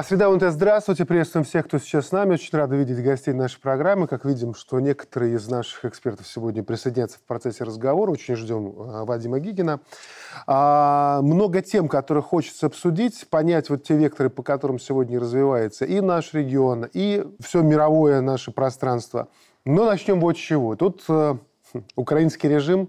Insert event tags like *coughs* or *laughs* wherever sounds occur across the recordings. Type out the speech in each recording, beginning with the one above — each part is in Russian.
А, Среда УНТ, здравствуйте. Приветствуем всех, кто сейчас с нами. Очень рады видеть гостей нашей программы. Как видим, что некоторые из наших экспертов сегодня присоединятся в процессе разговора. Очень ждем а, Вадима Гигина. А, много тем, которые хочется обсудить, понять вот те векторы, по которым сегодня развивается и наш регион, и все мировое наше пространство. Но начнем вот с чего. Тут э, украинский режим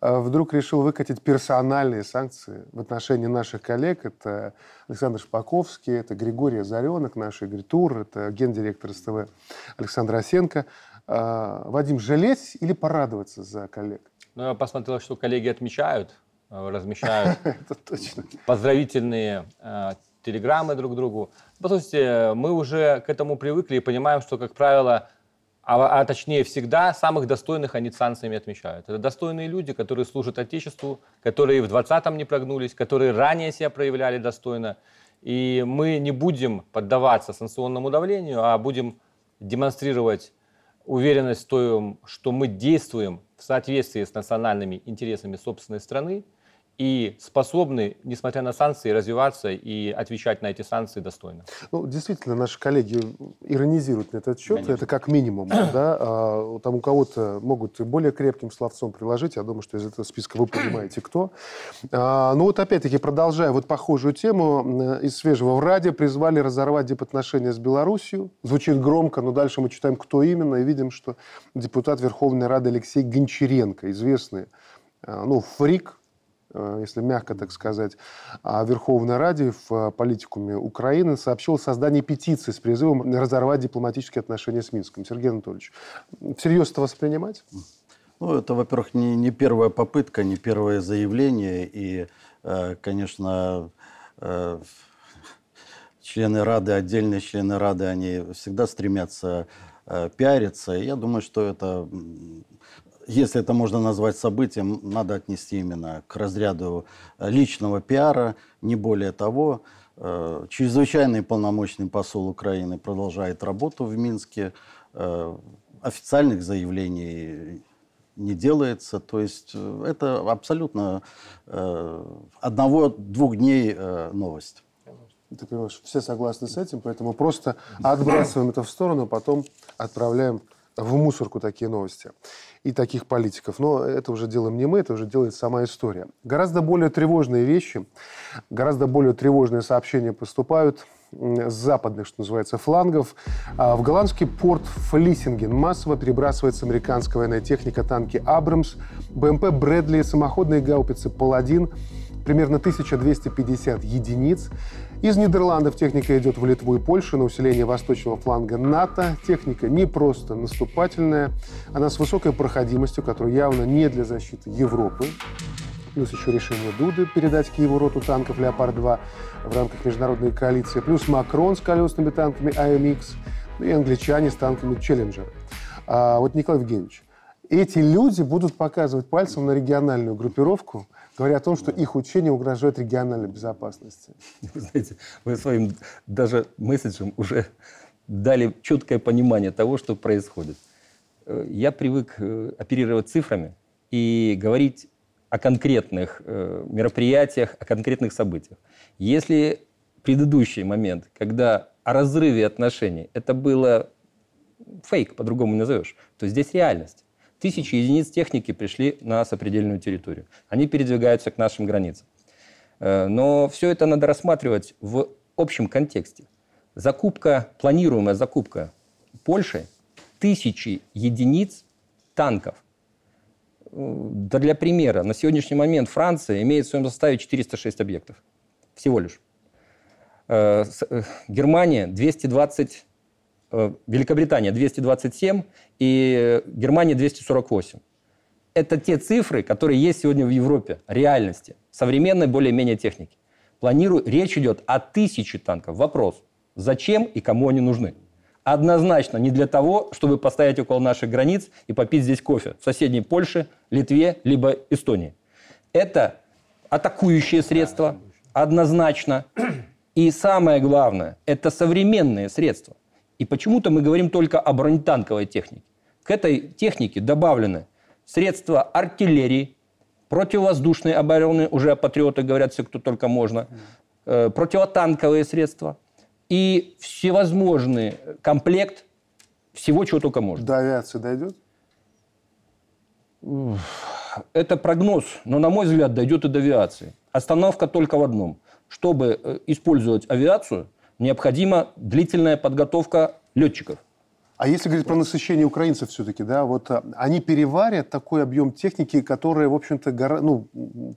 вдруг решил выкатить персональные санкции в отношении наших коллег. Это Александр Шпаковский, это Григорий Озаренок, наш Игорь Тур, это гендиректор СТВ Александр Осенко. Э, Вадим, жалеть или порадоваться за коллег? Ну, я посмотрел, что коллеги отмечают, э, размещают *laughs* поздравительные телеграммы друг другу. По сути, мы уже к этому привыкли и понимаем, что, как правило, а, а точнее всегда самых достойных они санкциями отмечают. Это достойные люди, которые служат Отечеству, которые в 20-м не прогнулись, которые ранее себя проявляли достойно. И мы не будем поддаваться санкционному давлению, а будем демонстрировать уверенность в том, что мы действуем в соответствии с национальными интересами собственной страны – и способны, несмотря на санкции, развиваться и отвечать на эти санкции достойно. Ну, действительно, наши коллеги иронизируют на этот счет, Конечно. это как минимум. *coughs* да? а, там у кого-то могут и более крепким словцом приложить, я думаю, что из этого списка вы понимаете, кто. А, ну вот опять-таки, продолжая вот похожую тему, из свежего в Раде призвали разорвать дипотношения с Белоруссией. Звучит громко, но дальше мы читаем, кто именно, и видим, что депутат Верховной Рады Алексей Гончаренко, известный а, ну, фрик, если мягко так сказать, Верховной Раде в э, политикуме Украины сообщил о создании петиции с призывом разорвать дипломатические отношения с Минском. Сергей Анатольевич, всерьез это воспринимать? Ну, это, во-первых, не, не первая попытка, не первое заявление. И, э, конечно, члены Рады, отдельные члены Рады, они всегда стремятся пиариться. И я думаю, что это если это можно назвать событием, надо отнести именно к разряду э, личного пиара, не более того. Э, чрезвычайный полномочный посол Украины продолжает работу в Минске. Э, официальных заявлений не делается. То есть это абсолютно одного-двух дней новость. Ты понимаешь, все согласны с этим, поэтому просто отбрасываем это в сторону, потом отправляем в мусорку такие новости и таких политиков. Но это уже делаем не мы, это уже делает сама история. Гораздо более тревожные вещи, гораздо более тревожные сообщения поступают с западных, что называется, флангов. А в голландский порт Флиссинген массово перебрасывается американская военная техника, танки «Абрамс», БМП «Брэдли», самоходные гаубицы «Паладин», примерно 1250 единиц. Из Нидерландов техника идет в Литву и Польшу на усиление восточного фланга НАТО. Техника не просто наступательная, она с высокой проходимостью, которая явно не для защиты Европы. Плюс еще решение Дуды передать Киеву роту танков «Леопард-2» в рамках международной коалиции. Плюс Макрон с колесными танками АМХ. И англичане с танками «Челленджер». А вот Николай Евгеньевич, эти люди будут показывать пальцем на региональную группировку – говоря о том, что их учение угрожает региональной безопасности. Вы знаете, вы своим даже месседжем уже дали четкое понимание того, что происходит. Э, я привык э, оперировать цифрами и говорить о конкретных э, мероприятиях, о конкретных событиях. Если предыдущий момент, когда о разрыве отношений, это было фейк, по-другому не назовешь, то здесь реальность. Тысячи единиц техники пришли на сопредельную территорию. Они передвигаются к нашим границам. Э, но все это надо рассматривать в общем контексте. Закупка, планируемая закупка Польши тысячи единиц танков. Э, да для примера, на сегодняшний момент Франция имеет в своем составе 406 объектов. Всего лишь. Э, Германия 220 Э, Великобритания 227 и Германия 248. Это те цифры, которые есть сегодня в Европе, реальности, современной более-менее техники. Планирую, речь идет о тысяче танков. Вопрос, зачем и кому они нужны? Однозначно не для того, чтобы поставить около наших границ и попить здесь кофе в соседней Польше, Литве, либо Эстонии. Это атакующие средства, однозначно. И самое главное, это современные средства. И почему-то мы говорим только о бронетанковой технике. К этой технике добавлены средства артиллерии, противовоздушные обороны, уже о патриотах говорят все, кто только можно, э, противотанковые средства, и всевозможный комплект всего, чего только можно. До авиации дойдет? Это прогноз, но, на мой взгляд, дойдет и до авиации. Остановка только в одном. Чтобы э, использовать авиацию, необходима длительная подготовка летчиков. А если говорить про насыщение украинцев все-таки, да, вот а, они переварят такой объем техники, которая, в общем-то, гора, ну,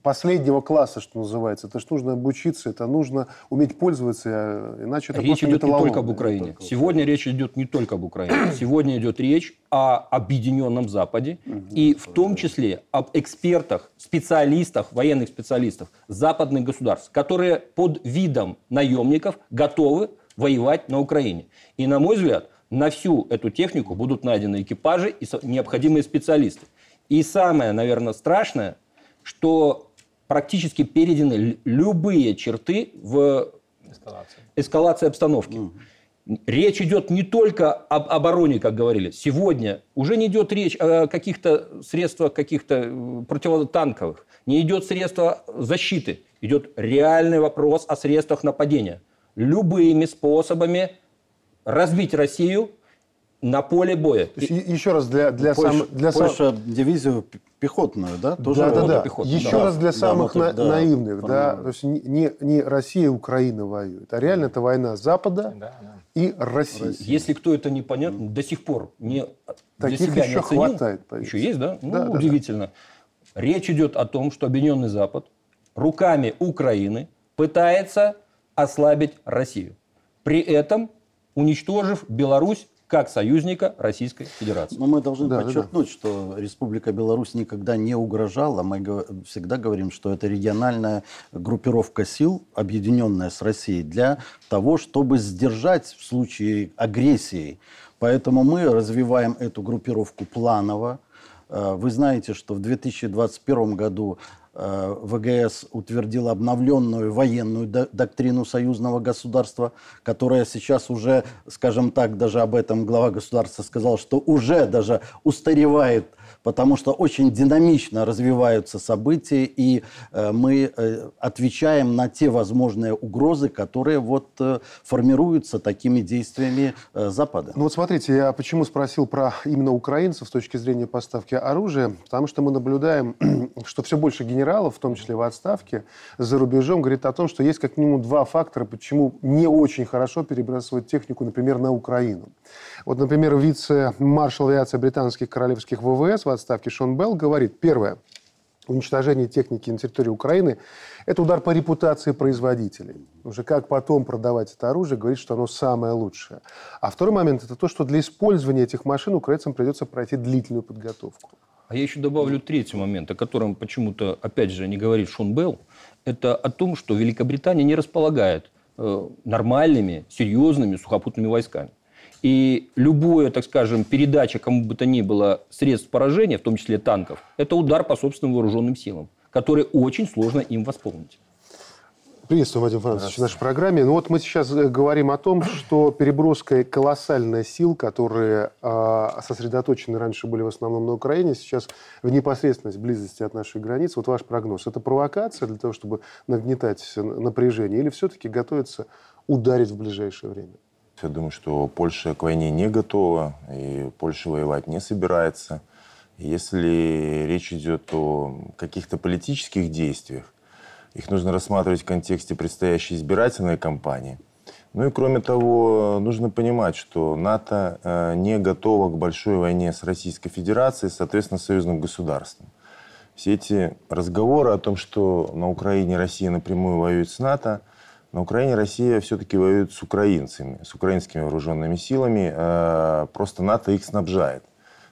последнего класса, что называется. Это же нужно обучиться, это нужно уметь пользоваться, а иначе это Речь идет не только об Украине. Только Сегодня речь идет не только об Украине. Сегодня идет речь о объединенном Западе и в том числе об экспертах, специалистах, военных специалистах западных государств, которые под видом наемников готовы воевать на Украине. И, на мой взгляд, на всю эту технику будут найдены экипажи и необходимые специалисты. И самое, наверное, страшное, что практически переданы любые черты в эскалации, эскалации обстановки. Угу. Речь идет не только об обороне, как говорили. Сегодня уже не идет речь о каких-то средствах каких-то противотанковых, не идет средства защиты. Идет реальный вопрос о средствах нападения. Любыми способами разбить Россию на поле боя. То есть, еще раз для, для, Польша, сам, для Польша сам... дивизию пехотную, да? Тоже да, да, да. Пехотную. Еще да. раз для самых да, на, да, наивных, да, то есть не, не Россия и Украина воюют, а реально это война Запада да, да. и России. Если кто это непонятно, до сих пор не Таких для себя еще не оценил, хватает. Поверьте. Еще есть, да? Ну, да удивительно. Да. Речь идет о том, что Объединенный Запад руками Украины пытается ослабить Россию. При этом уничтожив Беларусь как союзника Российской Федерации. Но мы должны да, подчеркнуть, да, да. что Республика Беларусь никогда не угрожала. Мы всегда говорим, что это региональная группировка сил, объединенная с Россией, для того, чтобы сдержать в случае агрессии. Поэтому мы развиваем эту группировку планово. Э, вы знаете, что в 2021 году ВГС утвердил обновленную военную доктрину союзного государства, которая сейчас уже, скажем так, даже об этом глава государства сказал, что уже даже устаревает потому что очень динамично развиваются события, и э, мы э, отвечаем на те возможные угрозы, которые вот э, формируются такими действиями Запада. Ну вот смотрите, я почему спросил про именно украинцев с точки зрения поставки оружия, потому что мы наблюдаем, *clears throat* что все больше генералов, в том числе в отставке, за рубежом, говорит о том, что есть как минимум два фактора, почему не очень хорошо перебрасывать технику, например, на Украину. Вот, например, вице-маршал авиации британских королевских ВВС в отставке Шон Белл говорит, первое, уничтожение техники на территории Украины – это удар по репутации производителей. Уже как потом продавать это оружие, говорит, что оно самое лучшее. А второй момент – это то, что для использования этих машин украинцам придется пройти длительную подготовку. А я еще добавлю третий момент, о котором почему-то, опять же, не говорит Шон Белл. Это о том, что Великобритания не располагает э, нормальными, серьезными сухопутными войсками. И любая, так скажем, передача кому бы то ни было средств поражения, в том числе танков, это удар по собственным вооруженным силам, который очень сложно им восполнить. Приветствую, Вадим Францович, в нашей программе. Ну вот мы сейчас э, говорим о том, что переброска колоссальная сил, которые э, сосредоточены раньше были в основном на Украине, сейчас в непосредственность близости от нашей границы. Вот ваш прогноз. Это провокация для того, чтобы нагнетать напряжение или все-таки готовится ударить в ближайшее время? Я думаю, что Польша к войне не готова, и Польша воевать не собирается. Если речь идет о каких-то политических действиях, их нужно рассматривать в контексте предстоящей избирательной кампании. Ну и кроме того, нужно понимать, что НАТО э, не готово к большой войне с Российской Федерацией, соответственно, союзным государством. Все эти разговоры о том, что на Украине Россия напрямую воюет с НАТО – на Украине Россия все-таки воюет с украинцами, с украинскими вооруженными силами. Э, просто НАТО их снабжает.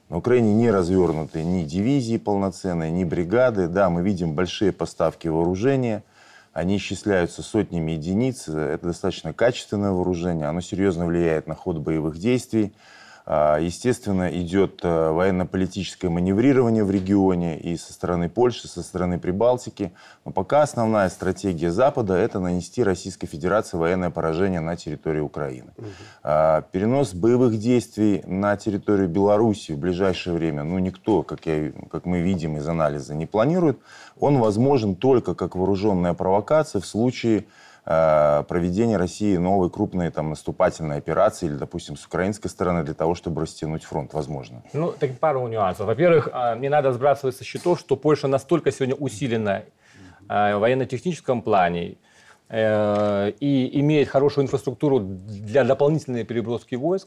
На Украине не развернуты ни дивизии полноценные, ни бригады. Да, мы видим большие поставки вооружения. Они исчисляются сотнями единиц. Это достаточно качественное вооружение. Оно серьезно влияет на ход боевых действий. А, естественно, идет э, военно-политическое маневрирование в регионе и со стороны Польши, со стороны Прибалтики. Но пока основная стратегия Запада – это нанести Российской Федерации военное поражение на территории Украины. Угу. Перенос боевых действий на территорию Беларуси в ближайшее время, ну, никто, как, я, как мы видим из анализа, не планирует. Он возможен только как вооруженная провокация в случае э, проведения России новой крупной там, наступательной операции или, допустим, с украинской стороны для того, чтобы растянуть фронт, возможно? Ну, так пару нюансов. Во-первых, э, мне надо сбрасывать со счетов, что Польша настолько сегодня усилена э, в военно-техническом плане, и имеет хорошую инфраструктуру для дополнительной переброски войск,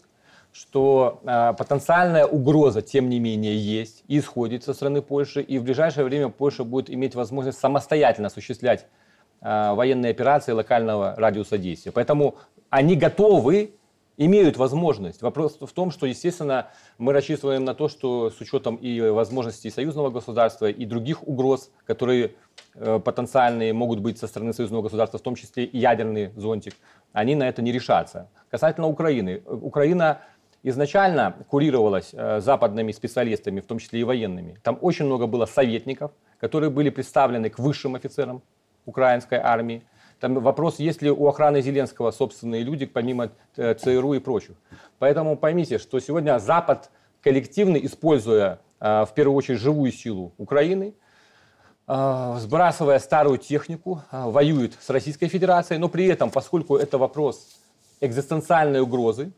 что потенциальная угроза, тем не менее, есть исходит со стороны Польши, и в ближайшее время Польша будет иметь возможность самостоятельно осуществлять военные операции локального радиуса действия. Поэтому они готовы, имеют возможность. Вопрос в том, что, естественно, мы рассчитываем на то, что с учетом и возможностей союзного государства, и других угроз, которые э, потенциальные могут быть со стороны союзного государства, в том числе и ядерный зонтик, они на это не решатся. Касательно Украины. Украина изначально курировалась э, западными специалистами, в том числе и военными. Там очень много было советников, которые были представлены к высшим офицерам украинской армии. Там вопрос, есть ли у охраны Зеленского собственные люди, помимо э, ЦРУ и прочих. Поэтому поймите, что сегодня Запад коллективно, используя э, в первую очередь живую силу Украины, сбрасывая старую технику, воюет с Российской Федерацией, но при этом, поскольку это вопрос экзистенциальной угрозы,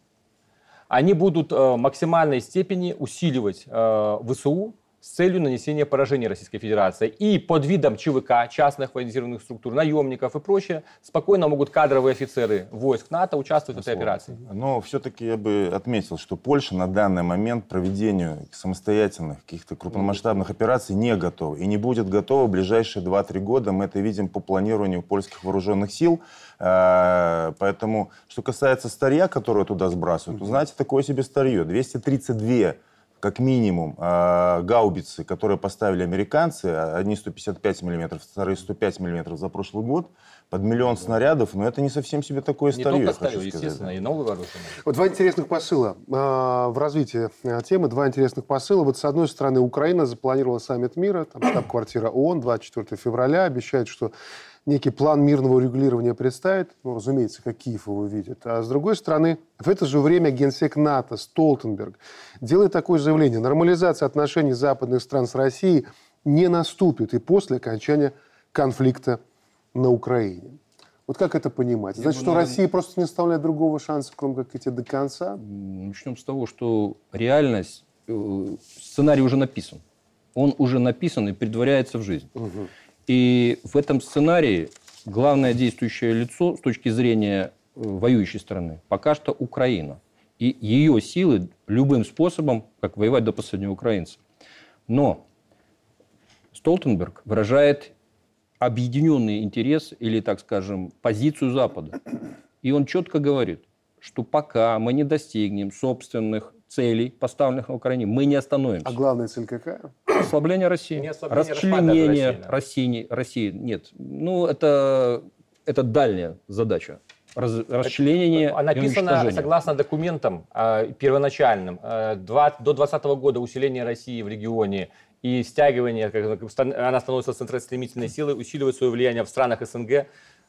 они будут э, в максимальной степени усиливать э, ВСУ с целью нанесения поражения Российской Федерации. И под видом ЧВК, частных военизированных структур, наемников и прочее, спокойно могут кадровые офицеры войск НАТО участвовать в этой операции. Но все-таки я бы отметил, что Польша на данный момент проведению самостоятельных каких-то крупномасштабных операций не готова. И не будет готова в ближайшие 2-3 года. Мы это видим по планированию польских вооруженных сил. Э, поэтому, что касается старья, которое туда сбрасывают, знаете, такое себе старье. 232 как минимум э, гаубицы, которые поставили американцы, одни 155 миллиметров, вторые 105 миллиметров за прошлый год, под миллион снарядов, но это не совсем себе такое не старье, только старье, естественно, и новые вооружения. Вот два интересных посыла э, в развитии э, темы, два интересных посыла. Вот с одной стороны, Украина запланировала саммит мира, там штаб-квартира ООН 24 февраля, обещает, что некий план мирного регулирования представит, ну, разумеется, как Киев его видит. А с другой стороны, в это же время генсек НАТО Столтенберг делает такое заявление. Нормализация отношений западных стран с Россией не наступит и после окончания конфликта на Украине. Вот как это понимать? Значит, что наверное... Россия просто не оставляет другого шанса, кроме как идти до конца? Начнем с того, что реальность, э, сценарий уже написан. Он уже написан и предваряется в жизнь. Угу. И в этом сценарии главное действующее лицо с точки зрения э, воюющей страны пока что Украина. И ее силы любым способом, как воевать до последнего украинца. Но Столтенберг выражает объединенный интерес или, так скажем, позицию Запада. И он четко говорит, что пока мы не достигнем собственных целей, поставленных на Украине, мы не остановимся. А главная цель какая? Ослабление России. Не ослабление Расчленение России, да. России, России. Нет. Ну, это, это дальняя задача. Раз, расчленение а написано, согласно документам э, первоначальным, э, до 2020 года усиление России в регионе и стягивание, как, она становится центростремительной силой, усиливает свое влияние в странах СНГ.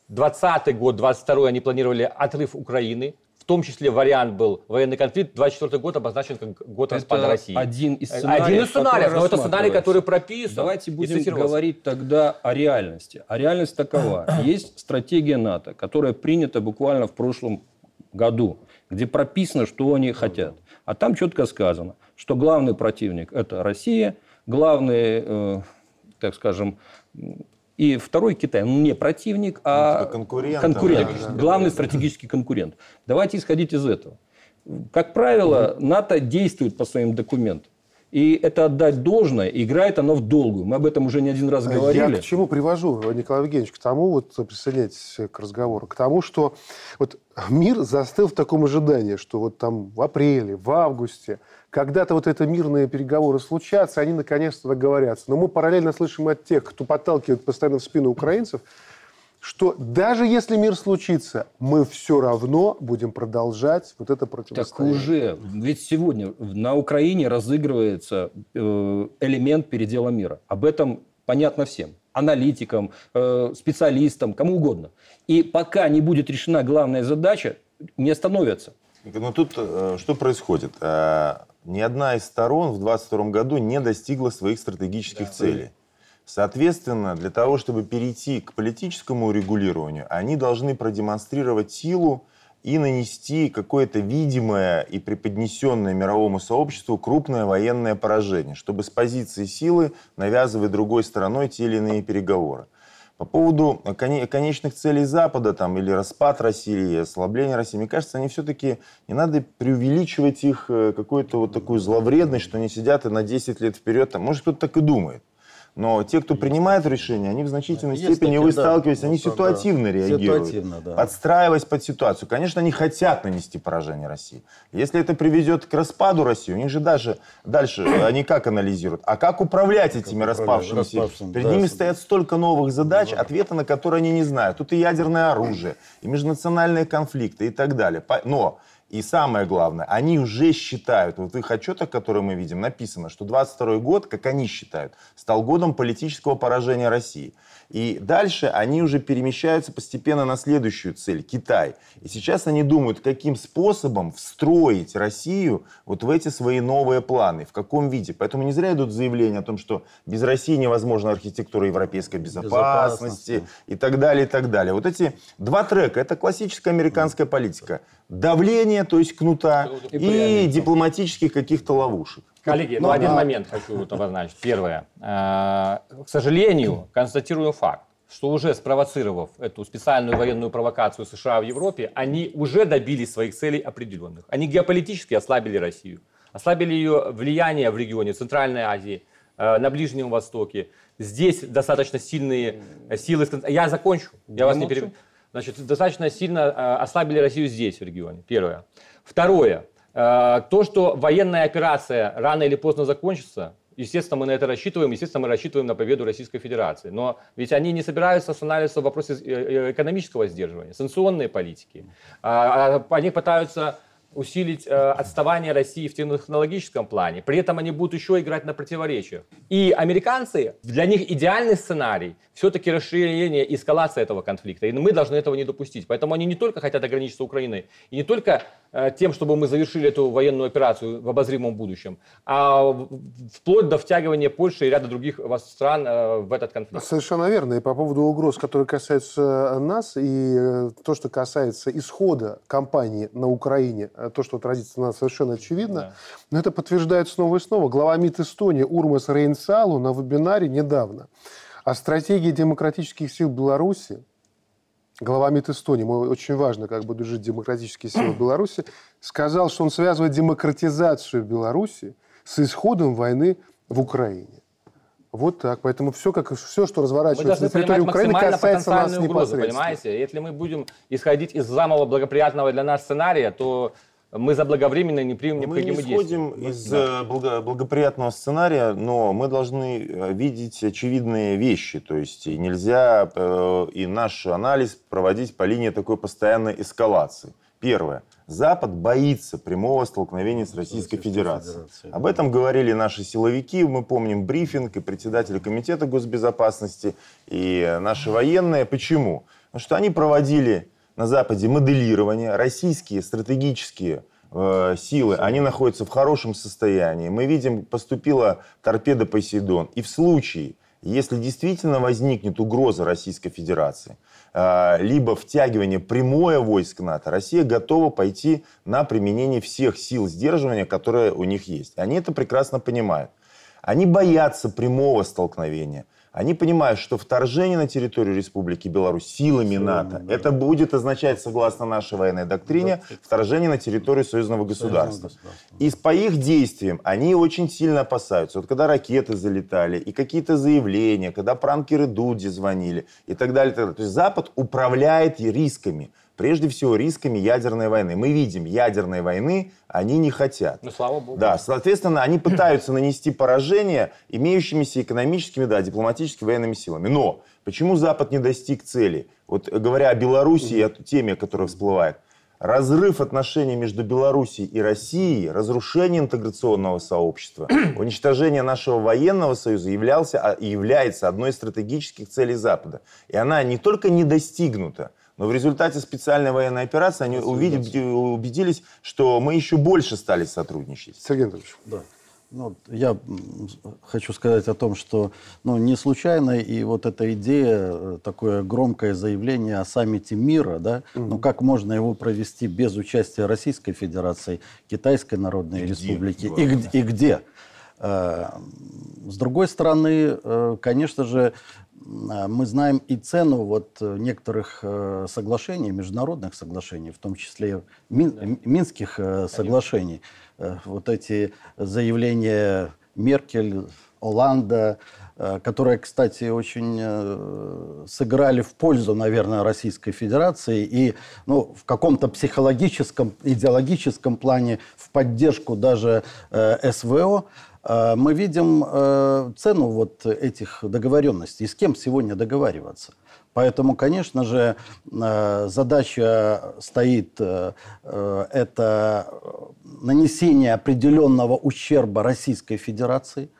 20 год, 22 они планировали отрыв Украины, в том числе вариант был военный конфликт. 24 год обозначен как год это распада России. один из сценариев. Один из сценариев, но это сценарий, который прописан. Давайте будем говорить тогда о реальности. А реальность такова. *clears throat* Есть стратегия НАТО, которая принята буквально в прошлом году, где прописано, что они хотят. А там четко сказано, что главный противник – это Россия, главный, э, так скажем, и второй Китай, он не противник, а ну, конкурент. конкурент да, главный да. стратегический конкурент. Давайте исходить из этого. Как правило, угу. НАТО действует по своим документам. И это отдать должное, играет оно в долгую. Мы об этом уже не один раз говорили. Я к чему привожу, Николай Евгеньевич, к тому, вот присоединяйтесь к разговору, к тому, что вот мир застыл в таком ожидании, что вот там в апреле, в августе когда-то вот это мирные переговоры случатся, они наконец-то договорятся. Но мы параллельно слышим от тех, кто подталкивает постоянно в спину украинцев, что даже если мир случится, мы все равно будем продолжать вот это противостояние. Так уже, ведь сегодня на Украине разыгрывается э, элемент передела мира. Об этом понятно всем. Аналитикам, э, специалистам, кому угодно. И пока не будет решена главная задача, не остановятся. Но тут э, что происходит? Ни одна из сторон в 2022 году не достигла своих стратегических да, целей. Соответственно, для того, чтобы перейти к политическому урегулированию, они должны продемонстрировать силу и нанести какое-то видимое и преподнесенное мировому сообществу крупное военное поражение, чтобы с позиции силы навязывать другой стороной те или иные переговоры. По поводу конечных целей Запада там, или распад России, ослабление России, мне кажется, они все-таки, не надо преувеличивать их э, какую-то вот такую зловредность, что они сидят и на 10 лет вперед, там, может кто-то так и думает. Но те, кто принимает решения, они в значительной Есть степени, такие, вы да, сталкиваетесь, они ситуативно да. реагируют, ситуативно, да. подстраиваясь под ситуацию. Конечно, они хотят нанести поражение России. Если это приведет к распаду России, у них же даже дальше они как анализируют? А как управлять как этими распавшимися? распавшимися? Перед да, ними стоят столько новых задач, да. ответа на которые они не знают. Тут и ядерное оружие, и межнациональные конфликты и так далее. Но и самое главное, они уже считают, вот в их отчетах, которые мы видим, написано, что 22 год, как они считают, стал годом политического поражения России. И дальше они уже перемещаются постепенно на следующую цель – Китай. И сейчас они думают, каким способом встроить Россию вот в эти свои новые планы, в каком виде. Поэтому не зря идут заявления о том, что без России невозможна архитектура европейской безопасности, безопасности. и так далее, и так далее. Вот эти два трека – это классическая американская политика – давления, то есть кнута, и, и дипломатических каких-то ловушек. Коллеги, ну, один а... момент хочу вот обозначить. Первое. Э, к сожалению, констатирую факт, что уже спровоцировав эту специальную военную провокацию США в Европе, они уже добились своих целей определенных. Они геополитически ослабили Россию. Ослабили ее влияние в регионе Центральной Азии, э, на Ближнем Востоке. Здесь достаточно сильные силы. Я закончу. Я, я вас не перебью. Значит, достаточно сильно э, ослабили Россию здесь, в регионе. Первое. Второе. Э, то, что военная операция рано или поздно закончится, естественно, мы на это рассчитываем, естественно, мы рассчитываем на победу Российской Федерации. Но ведь они не собираются останавливаться в вопросе э, экономического сдерживания, санкционной политики. А, а они пытаются усилить э, отставание России в технологическом плане. При этом они будут еще играть на противоречиях. И американцы, для них идеальный сценарий все-таки расширение, эскалация этого конфликта. И мы должны этого не допустить. Поэтому они не только хотят ограничиться Украиной, и не только э, тем, чтобы мы завершили эту военную операцию в обозримом будущем, а вплоть до втягивания Польши и ряда других стран э, в этот конфликт. Совершенно верно. И по поводу угроз, которые касаются нас, и э, то, что касается исхода кампании на Украине, э, то, что отразится на нас, совершенно очевидно. Да. Но это подтверждает снова и снова. Глава МИД Эстонии Урмас Рейнсалу на вебинаре недавно о стратегии демократических сил Беларуси, глава МИД Эстонии, ему очень важно, как будут жить демократические силы *clears throat* Беларуси, сказал, что он связывает демократизацию Беларуси с исходом войны в Украине. Вот так. Поэтому все, как, все что разворачивается на территории Украины, касается нас угрозу, непосредственно. Понимаете? Если мы будем исходить из самого благоприятного для нас сценария, то мы заблаговременно не примем необходимые действия. Мы не исходим из да. Э, благоприятного сценария, но мы должны э, видеть очевидные вещи. То есть нельзя э, и наш анализ проводить по линии такой постоянной эскалации. Первое. Запад боится прямого столкновения с Российской, Российской Федерацией. Федерацией. Об этом говорили наши силовики. Мы помним брифинг и председателя Комитета госбезопасности, и наши военные. Почему? Потому что они проводили на Западе моделирование, российские стратегические э, силы, они находятся в хорошем состоянии. Мы видим, поступила торпеда «Посейдон». И в случае, если действительно возникнет угроза Российской Федерации, э, либо втягивание прямое войск НАТО, Россия готова пойти на применение всех сил сдерживания, которые у них есть. Они это прекрасно понимают. Они боятся прямого столкновения – они понимают, что вторжение на территорию Республики Беларусь силами, силами НАТО, да. это будет означать, согласно нашей военной доктрине, вторжение на территорию союзного государства. И по их действиям они очень сильно опасаются. Вот когда ракеты залетали, и какие-то заявления, когда пранкеры Дуди звонили, и так далее. Так далее. То есть Запад управляет рисками прежде всего рисками ядерной войны. Мы видим, ядерной войны они не хотят. Ну, слава богу. Да, соответственно, они пытаются нанести поражение имеющимися экономическими, да, дипломатическими военными силами. Но почему Запад не достиг цели? Вот говоря о Беларуси и о теме, которая всплывает, разрыв отношений между Белоруссией и Россией, разрушение интеграционного сообщества, *clears throat* уничтожение нашего военного союза являлся, а, является одной из стратегических целей Запада. И она не только не достигнута, но в результате специальной военной операции они увидели, убедились, что мы еще больше стали сотрудничать. Сергей Анатольевич. Да. Ну, я хочу сказать о том, что ну, не случайно и вот эта идея, э, такое громкое заявление о саммите мира, да, mm-hmm. ну как можно его провести без участия Российской Федерации, Китайской Народной и Республики где? И, и где? Э, с другой стороны, э, конечно же, мы знаем и цену вот некоторых соглашений, международных соглашений, в том числе Мин, Минских соглашений. Вот эти заявления Меркель, Оланда, которые, кстати, очень сыграли в пользу, наверное, Российской Федерации и ну, в каком-то психологическом, идеологическом плане в поддержку даже СВО. А, мы видим э, цену вот этих договоренностей, с кем сегодня договариваться. Поэтому, конечно же, э, задача стоит э, это нанесение определенного ущерба Российской Федерации.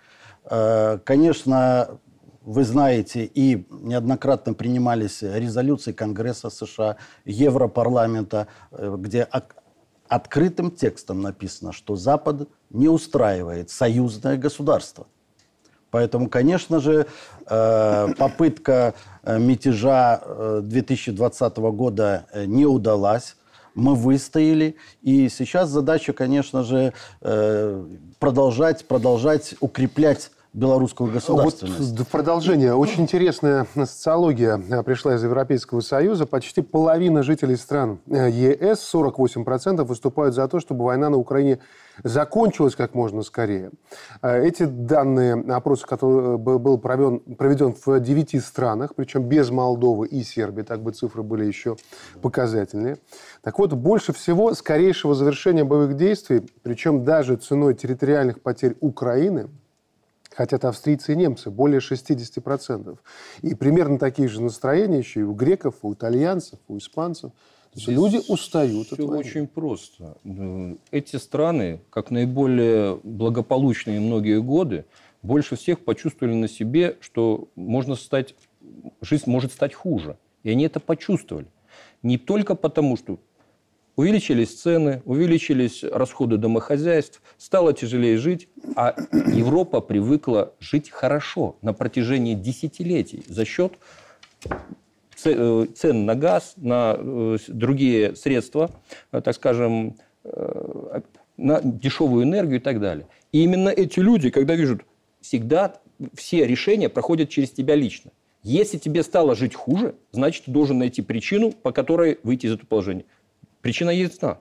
Конечно, вы знаете, и неоднократно принимались резолюции Конгресса США, Европарламента, где открытым текстом написано, что Запад не устраивает союзное государство. Поэтому, конечно же, э, попытка э, мятежа 2020 э, года не удалась. Мы выстояли. И сейчас задача, конечно же, продолжать, продолжать укреплять белорусскую государственность. Вот в продолжение. Очень интересная социология э, пришла из Европейского Союза. Почти половина жителей стран э, ЕС, 48%, выступают за то, чтобы война на Украине закончилась как можно скорее. Э, эти данные опроса, который был проведен, проведен в 9 странах, причем без Молдовы и Сербии, так бы цифры были еще показательнее. Так вот, больше всего скорейшего завершения боевых действий, причем даже ценой территориальных потерь Украины – хотят австрийцы и немцы, более 60%. И примерно такие же настроения еще и у греков, у итальянцев, у испанцев. То есть люди устают все от войны. очень просто. Эти страны, как наиболее благополучные многие годы, больше всех почувствовали на себе, что можно стать, жизнь может стать хуже. И они это почувствовали. Не только потому, что Увеличились цены, увеличились расходы домохозяйств, стало тяжелее жить, а Европа привыкла жить хорошо на протяжении десятилетий за счет э, цен на газ, на э, другие средства, э, так скажем, на дешевую энергию и так далее. И именно эти люди, когда видят, всегда все решения проходят через тебя лично. Если тебе стало жить хуже, значит, ты должен найти причину, по которой выйти из этого положения. Причина ясна.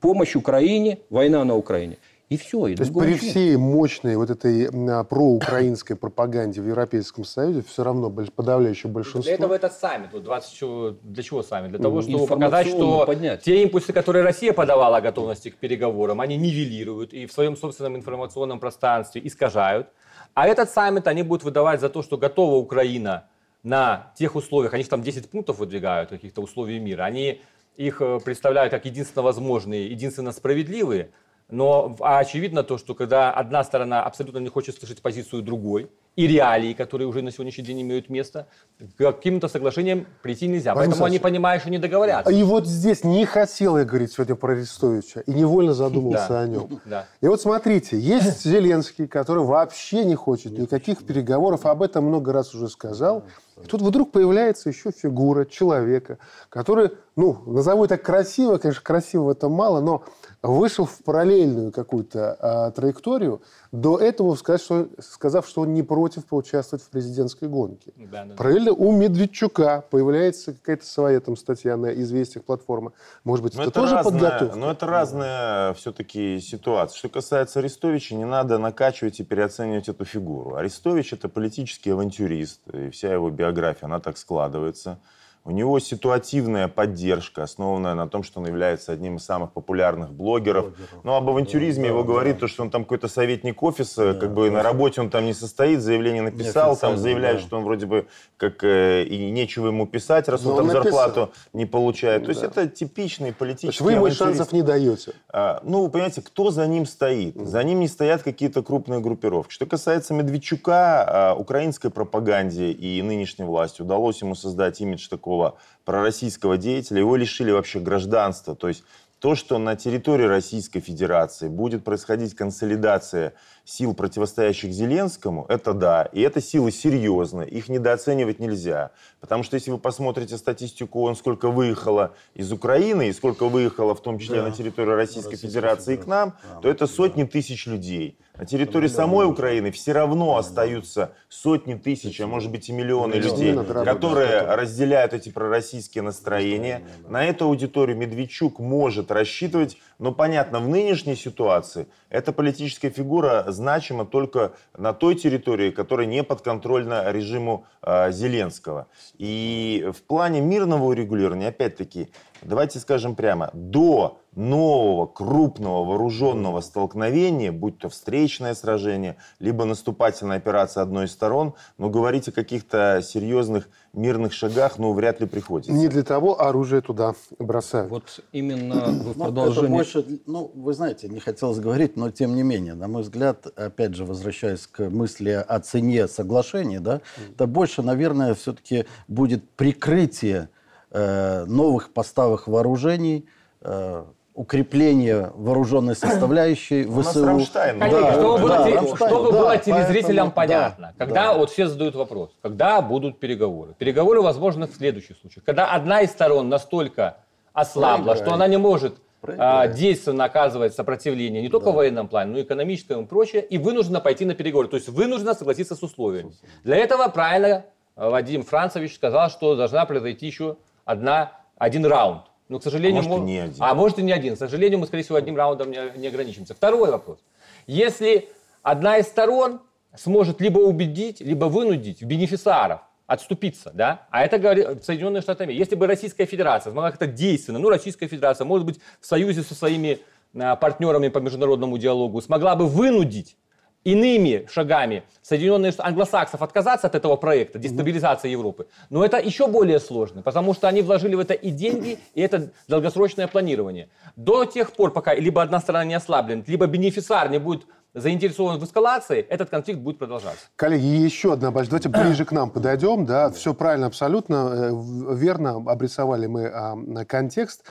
Помощь Украине, война на Украине. И все. И То есть при нет. всей мощной вот этой а, проукраинской пропаганде в Европейском Союзе все равно подавляющее большинство... Для этого этот саммит. Вот 20, для чего саммит? Для того, чтобы показать, что поднять. те импульсы, которые Россия подавала о готовности к переговорам, они нивелируют и в своем собственном информационном пространстве искажают. А этот саммит они будут выдавать за то, что готова Украина на тех условиях, они там 10 пунктов выдвигают, каких-то условий мира, они их э, представляют как единственно возможные, единственно справедливые, но а очевидно то, что когда одна сторона абсолютно не хочет слышать позицию другой, и реалии, которые уже на сегодняшний день имеют место, к каким-то соглашениям прийти нельзя. Владимир Поэтому они, понимают, что не договорятся. И вот здесь не хотел я говорить сегодня про Арестовича, и невольно задумался о нем. И вот смотрите, есть *coughs* Зеленский, который вообще не хочет никаких переговоров, об этом много раз уже сказал. И тут вдруг появляется еще фигура человека, который, ну, назову это красиво, конечно, красивого это мало, но вышел в параллельную какую-то а, траекторию, до этого сказать, что, сказав, что он не против поучаствовать в президентской гонке. Да, да, Параллельно у Медведчука появляется какая-то своя там статья на известиях платформы. Может быть, но это, это тоже разная, подготовка? Но это разная все-таки ситуация. Что касается Арестовича, не надо накачивать и переоценивать эту фигуру. Арестович – это политический авантюрист, и вся его биография, она так складывается. У него ситуативная поддержка, основанная на том, что он является одним из самых популярных блогеров. Но об авантюризме да, его да, говорит да. то, что он там какой-то советник офиса, да, как бы на работе он там не состоит, заявление написал, там заявляет, да. что он вроде бы как э, и нечего ему писать, раз Но он, он там написал. зарплату не получает. То да. есть это типичный политический Вы ему шансов не даете. А, ну, понимаете, кто за ним стоит? За ним не стоят какие-то крупные группировки. Что касается Медведчука, а, украинской пропаганде и нынешней власти удалось ему создать имидж такого такого пророссийского деятеля, его лишили вообще гражданства. То есть То, что на территории Российской Федерации будет происходить консолидация сил, противостоящих Зеленскому, это да. И это силы серьезные, их недооценивать нельзя. Потому что если вы посмотрите статистику, он сколько выехало из Украины и сколько выехало в том числе Да. на территорию Российской Российской Федерации и к нам, Да. то это сотни тысяч людей. На территории самой Украины все равно остаются сотни тысяч, а может быть и миллионы людей, которые разделяют эти пророссийские настроения. На эту аудиторию Медведчук может рассчитывать, но понятно, в нынешней ситуации эта политическая фигура значима только на той территории, которая не подконтрольна режиму э, Зеленского. И в плане мирного урегулирования, опять-таки, давайте скажем прямо, до нового крупного вооруженного столкновения, будь то встречное сражение, либо наступательная операция одной из сторон, но говорить о каких-то серьезных мирных шагах, ну, вряд ли приходится. Не для того оружие туда бросают. Вот именно вы в Ну, это больше, ну, вы знаете, не хотелось говорить, но тем не менее, на мой взгляд, опять же, возвращаясь к мысли о цене соглашения, да, это больше, наверное, все-таки будет прикрытие э, новых поставок вооружений, э, укрепление вооруженной *clears throat* составляющей У нас ВСУ. Рамштайн. Коллеги, Да, чтобы, было, да, те- Рамштайн, чтобы да, было телезрителям поэтому, понятно, да, когда да. вот все задают вопрос, когда будут переговоры? Переговоры возможны в следующих случаях. Когда одна из сторон настолько ослабла, Проиграет. что она не может а, действенно оказывать сопротивление не только в военном плане, но и экономическом и прочее, и вынуждена пойти на переговоры. То есть вынуждена согласиться с условиями. Для этого правильно э, Вадим Францевич сказал, что должна произойти еще одна, один раунд. Но, к сожалению, А может, и мо- не один. а может и не один. К сожалению, мы, скорее всего, одним раундом не, не ограничимся. Второй вопрос. Если одна из сторон сможет либо убедить, либо вынудить бенефициаров отступиться, да, а это говорит Соединенные Штаты Америки. Если бы Российская Федерация смогла как-то действенно, ну, Российская Федерация, может быть, в союзе со своими а, партнерами по международному диалогу, смогла бы вынудить иными шагами Соединенные Штаты, англосаксов отказаться от этого проекта дестабилизации Европы. Но это еще более сложно, потому что они вложили в это и деньги, и это долгосрочное планирование. До тех пор, пока либо одна сторона не ослаблена, либо бенефициар не будет заинтересован в эскалации, этот конфликт будет продолжаться. Коллеги, еще одна большая. Давайте *clears throat* ближе к нам подойдем. Да, все правильно, абсолютно э, верно обрисовали мы а, контекст.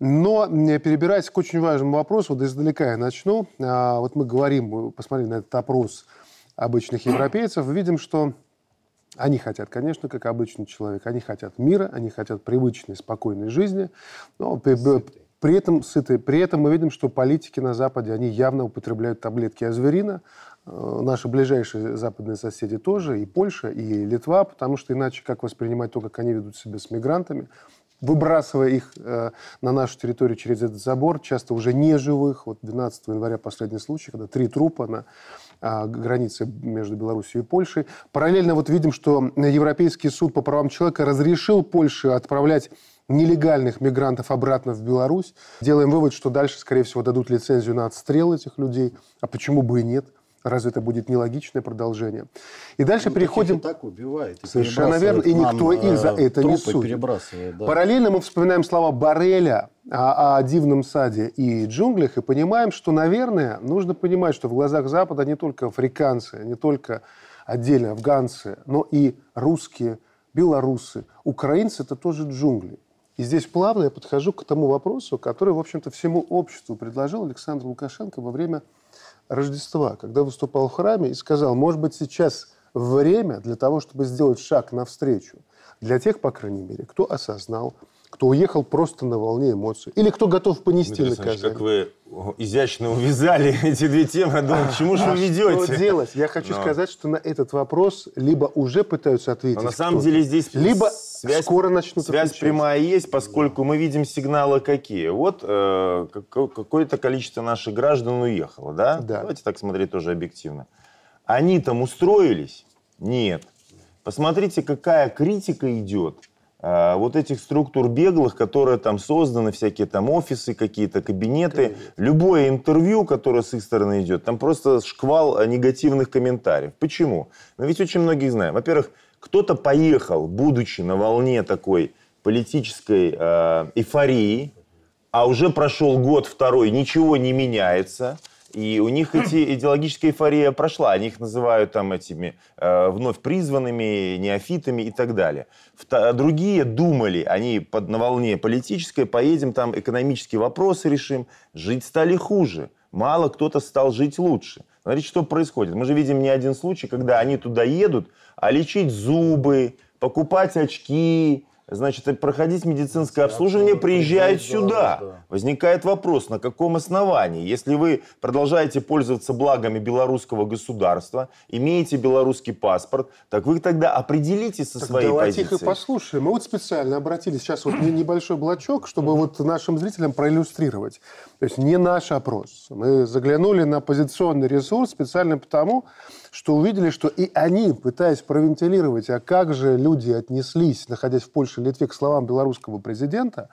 Но перебираясь к очень важному вопросу, вот издалека я начну. А, Вот мы говорим, посмотрели на этот опрос обычных европейцев, видим, что они хотят, конечно, как обычный человек, они хотят мира, они хотят привычной, спокойной жизни, но при, при этом сыты. При этом мы видим, что политики на Западе, они явно употребляют таблетки азверина. Э, Наши ближайшие западные соседи тоже, и Польша, и Литва, потому что иначе как воспринимать то, как они ведут себя с мигрантами, выбрасывая их э, на нашу территорию через этот забор, часто уже не живых. Вот 12 января последний случай, когда три трупа на а, границе между Беларусью и Польшей. Параллельно вот видим, что Европейский суд по правам человека разрешил Польше отправлять нелегальных мигрантов обратно в Беларусь. Делаем вывод, что дальше, скорее всего, дадут лицензию на отстрел этих людей. А почему бы и нет? Разве это будет нелогичное продолжение? И дальше Ну, переходим... и так убивает. и Совершенно верно. И никто их за э, это не судит. да. Параллельно мы вспоминаем слова Барреля о, о дивном саде и джунглях и понимаем, что, наверное, нужно понимать, что в глазах Запада не только африканцы, не только отдельно афганцы, но и русские, белорусы, украинцы – это тоже джунгли. И здесь плавно я подхожу к тому вопросу, который, в общем-то, всему обществу предложил Александр Лукашенко во время Рождества, когда выступал в храме и сказал, может быть, сейчас время для того, чтобы сделать шаг навстречу для тех, по крайней мере, кто осознал, кто уехал просто на волне эмоций, или кто готов понести Дмитрий наказание. как вы изящно увязали *laughs* эти две темы, я думаю, к чему же вы А ведете? Что делать? Я хочу Но. сказать, что на этот вопрос либо уже пытаются ответить Но на самом деле здесь либо связь, скоро начнут связь отвечать. прямая есть, поскольку мы видим сигналы какие. Вот э, како- какое-то количество наших граждан уехало, да? Да. Давайте так смотреть тоже объективно. Они там устроились? Нет. Посмотрите, какая критика идет вот этих структур беглых, которые там созданы, всякие там офисы какие-то, кабинеты. Любое интервью, которое с их стороны идет, там просто шквал э, негативных комментариев. Почему? Мы ведь очень многих знаем. Во-первых, кто-то поехал, будучи на волне такой политической э, эйфории, а уже прошел год, второй, ничего не меняется. И у них *clears throat* эти идеологическая эйфория прошла. Они их называют там этими э, вновь призванными, неофитами и так далее. Вта- другие думали, они под, на волне политической, поедем там экономические вопросы решим. Жить стали хуже. Мало кто-то стал жить лучше. Смотрите, что происходит. Мы же видим не один случай, когда они туда едут, а лечить зубы, покупать очки, значит, проходить медицинское обслуживание, приезжают сюда. Возникает вопрос, на каком основании? Если вы продолжаете пользоваться благами белорусского государства, имеете белорусский паспорт, так вы тогда определитесь со Так своей давайте позицией. их и послушаем. Мы вот специально обратились сейчас вот не- небольшой блочок, чтобы вот нашим зрителям проиллюстрировать. То есть не наш опрос. Мы заглянули на позиционный ресурс специально потому, что увидели, что и они, пытаясь провентилировать, а как же люди отнеслись, находясь в Польше и Литве, к словам белорусского президента,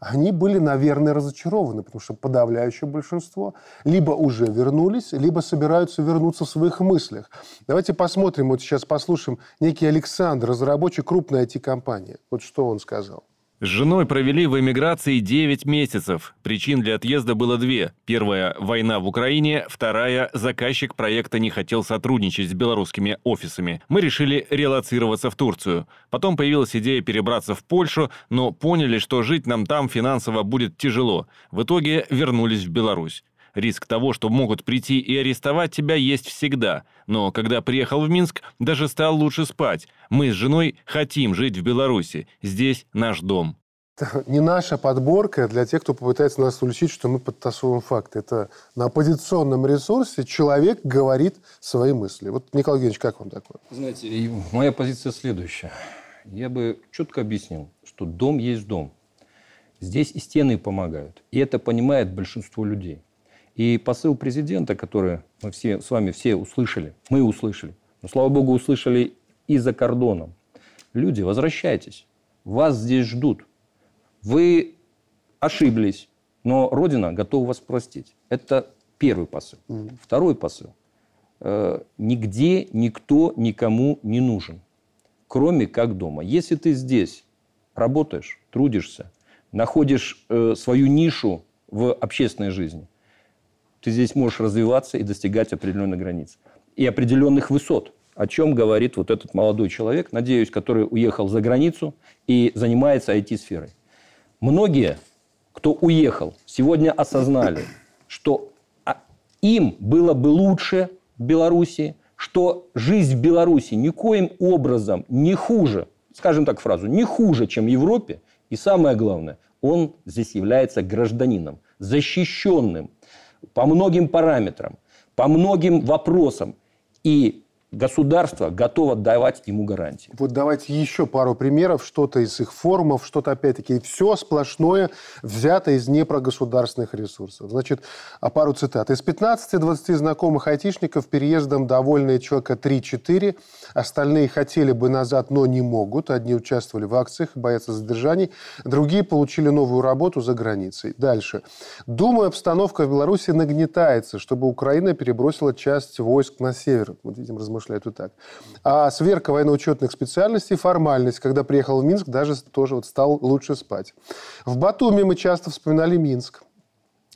они были, наверное, разочарованы, потому что подавляющее большинство либо уже вернулись, либо собираются вернуться в своих мыслях. Давайте посмотрим, вот сейчас послушаем некий Александр, разработчик крупной IT-компании. Вот что он сказал. С женой провели в эмиграции 9 месяцев. Причин для отъезда было две. Первая – война в Украине. Вторая – заказчик проекта не хотел сотрудничать с белорусскими офисами. Мы решили релацироваться в Турцию. Потом появилась идея перебраться в Польшу, но поняли, что жить нам там финансово будет тяжело. В итоге вернулись в Беларусь. Риск того, что могут прийти и арестовать тебя, есть всегда. Но когда приехал в Минск, даже стал лучше спать. Мы с женой хотим жить в Беларуси. Здесь наш дом. Это не наша подборка для тех, кто попытается нас уличить, что мы подтасовываем факты. Это на оппозиционном ресурсе человек говорит свои мысли. Вот, Николай Евгеньевич, как вам такое? Знаете, моя позиция следующая. Я бы четко объяснил, что дом есть дом. Здесь и стены помогают. И это понимает большинство людей. И посыл президента, который мы все с вами все услышали, мы услышали, но, слава богу, услышали и за кордоном. Люди, возвращайтесь. Вас здесь ждут. Вы ошиблись, но Родина готова вас простить. Это первый посыл. Второй посыл. Э, Нигде никто никому не нужен, кроме как дома. Если ты здесь работаешь, трудишься, находишь э, свою нишу в общественной жизни, ты здесь можешь развиваться и достигать определенных границ и определенных высот. О чем говорит вот этот молодой человек, надеюсь, который уехал за границу и занимается IT-сферой. Многие, кто уехал, сегодня осознали, что а, им было бы лучше в Беларуси, что жизнь в Беларуси никоим образом не хуже, скажем так фразу, не хуже, чем в Европе. И самое главное, он здесь является гражданином, защищенным по многим параметрам, по многим вопросам. И государство готово давать ему гарантии. Вот давайте еще пару примеров, что-то из их форумов, что-то опять-таки все сплошное взято из непрогосударственных ресурсов. Значит, а пару цитат. Из 15-20 знакомых айтишников переездом довольные человека 3-4, остальные хотели бы назад, но не могут. Одни участвовали в акциях, боятся задержаний, другие получили новую работу за границей. Дальше. Думаю, обстановка в Беларуси нагнетается, чтобы Украина перебросила часть войск на север. Вот видим, размышляют вот так. А сверка военно-учетных специальностей – формальность. Когда приехал в Минск, даже тоже вот стал лучше спать. В Батуми мы часто вспоминали Минск.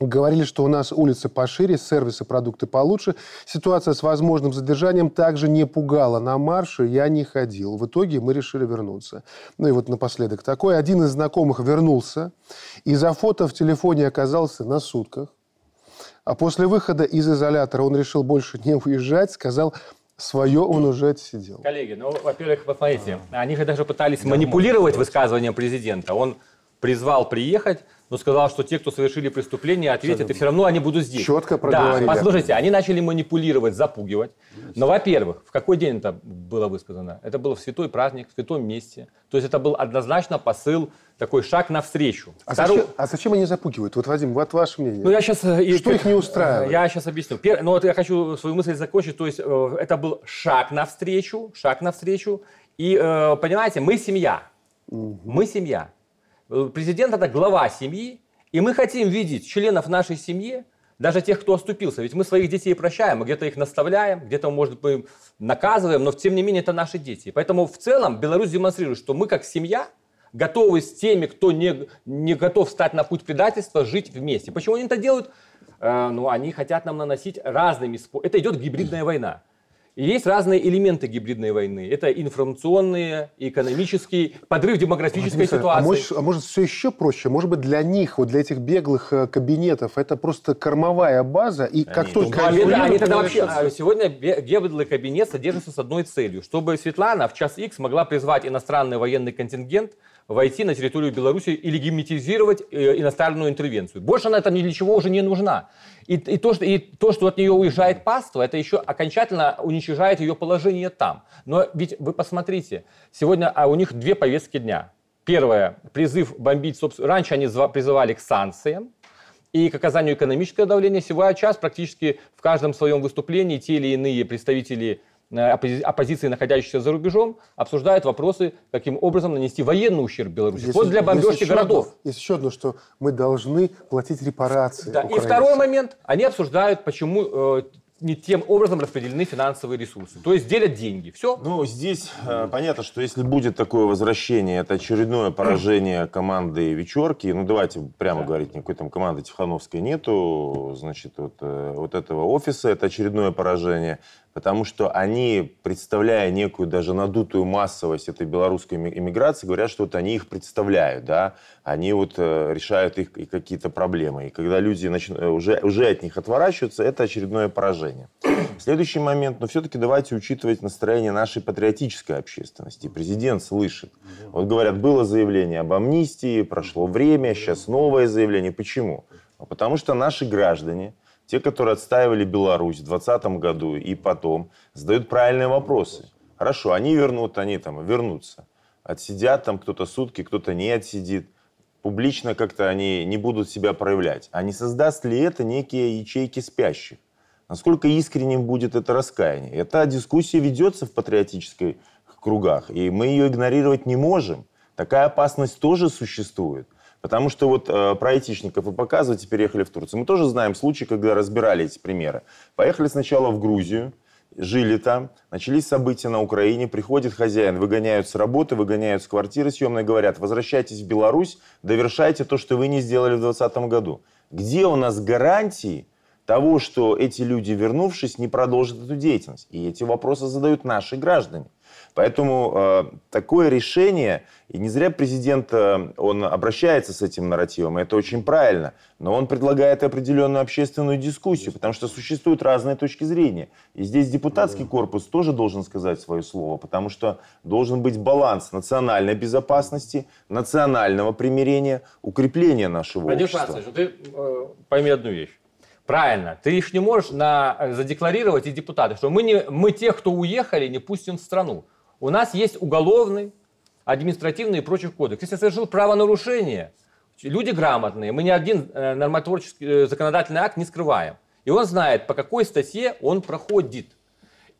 Говорили, что у нас улицы пошире, сервисы, продукты получше. Ситуация с возможным задержанием также не пугала. На марше я не ходил. В итоге мы решили вернуться. Ну и вот напоследок такой. Один из знакомых вернулся и за фото в телефоне оказался на сутках. А после выхода из изолятора он решил больше не уезжать, сказал, свое он уже отсидел. Коллеги, ну, во-первых, посмотрите, они же даже пытались манипулировать высказыванием президента. Он призвал приехать, но сказал, что те, кто совершили преступление, ответят, и все равно они будут здесь. Четко Да, проговорили. послушайте, они начали манипулировать, запугивать. Но, во-первых, в какой день это было высказано? Это было в святой праздник, в святом месте. То есть это был однозначно посыл, такой шаг навстречу. А Второй- зачем, а зачем они запугивают? Вот, Вадим, вот ваше мнение. ну, я сейчас... Что их не устраивает? Я сейчас объясню. Пер- Ну, вот я хочу свою мысль закончить. То есть э, это был шаг навстречу, шаг навстречу. И, э, понимаете, мы семья. Мы семья. Э, Президент – это глава семьи. И мы хотим видеть членов нашей семьи, даже тех, кто оступился. Ведь мы своих детей прощаем, где-то их наставляем, где-то, может быть, наказываем, но тем не менее это наши дети. Поэтому в целом Беларусь демонстрирует, что мы как семья готовы с теми, кто не, не готов стать на путь предательства, жить вместе. Почему они это делают? э, ну, они хотят нам наносить разными. Это идет гибридная война. И есть разные элементы гибридной войны. Это информационные, экономические, подрыв демографической Владимир ситуации. А может, а может все еще проще? Может быть, для них, вот для этих беглых э, кабинетов, это просто кормовая база, и как Они только... А, они они уедут, тогда они вообще, а, сегодня бе- геблый кабинет содержится с одной целью, чтобы Светлана в час X могла призвать иностранный военный контингент войти на территорию Беларуси и легитимизировать э, иностранную интервенцию. Больше она там ни для чего уже не нужна. И, и, то, что, и то, что от нее уезжает паство, это еще окончательно уничтожает ее положение там. Но ведь вы посмотрите, сегодня а у них две повестки дня. Первое, призыв бомбить, собственно, раньше они призывали к санкциям, и к оказанию экономического давления сегодня час практически в каждом своем выступлении те или иные представители оппози- оппозиции, находящиеся за рубежом, обсуждают вопросы, каким образом нанести военный ущерб Беларуси. Есть- Вплоть для бомбежки городов. одно- есть еще одно, что мы должны платить репарации. Да, И второй момент, они обсуждают, почему э, не тем образом распределены финансовые ресурсы. То есть делят деньги. Все. Ну, здесь э, понятно, что если будет такое возвращение, это очередное поражение команды Вечерки. Ну, давайте прямо говорить, никакой там команды Тихановской нету. Значит, вот, э, вот этого офиса это очередное поражение. Потому что они, представляя некую даже надутую массовость этой белорусской ми- иммиграции, говорят, что вот они их представляют, да, они вот э, решают их, какие-то проблемы. И когда люди начну- э, уже, уже от них отворачиваются, это очередное поражение. *clears throat* Следующий момент, но все-таки давайте учитывать настроение нашей патриотической общественности. Президент слышит. Вот говорят, было заявление об амнистии, прошло время, сейчас новое заявление. Почему? А Потому что наши граждане, те, которые отстаивали Беларусь в 2020 году и потом, задают правильные вопросы. Хорошо, они вернут, они там вернутся. Отсидят там кто-то сутки, кто-то не отсидит. Публично как-то они не будут себя проявлять. А не создаст ли это некие ячейки спящих? Насколько искренним будет это раскаяние? Эта дискуссия ведется в патриотических кругах, и мы ее игнорировать не можем. Такая опасность тоже существует. Потому что вот э, про айтишников вы показываете, переехали в Турцию. Мы тоже знаем случаи, когда разбирали эти примеры. Поехали сначала в Грузию, жили там, начались события на Украине, приходит хозяин, выгоняют с работы, выгоняют с квартиры съемной, говорят, возвращайтесь в Беларусь, довершайте то, что вы не сделали в 2020 году. Где у нас гарантии того, что эти люди, вернувшись, не продолжат эту деятельность? И эти вопросы задают наши граждане. Поэтому э, такое решение, и не зря президент, э, он обращается с этим нарративом, это очень правильно, но он предлагает определенную общественную дискуссию, потому что существуют разные точки зрения. И здесь депутатский корпус тоже должен сказать свое слово, потому что должен быть баланс национальной безопасности, национального примирения, укрепления нашего Владимир общества. Францович, ну ты э, пойми одну вещь. Правильно, ты лишь не можешь на, э, задекларировать и депутаты, что мы, не, мы тех, кто уехали, не пустим в страну. У нас есть уголовный, административный и прочих кодекс. Если совершил правонарушение, люди грамотные, мы ни один э, нормотворческий э, законодательный акт не скрываем. И он знает, по какой статье он проходит.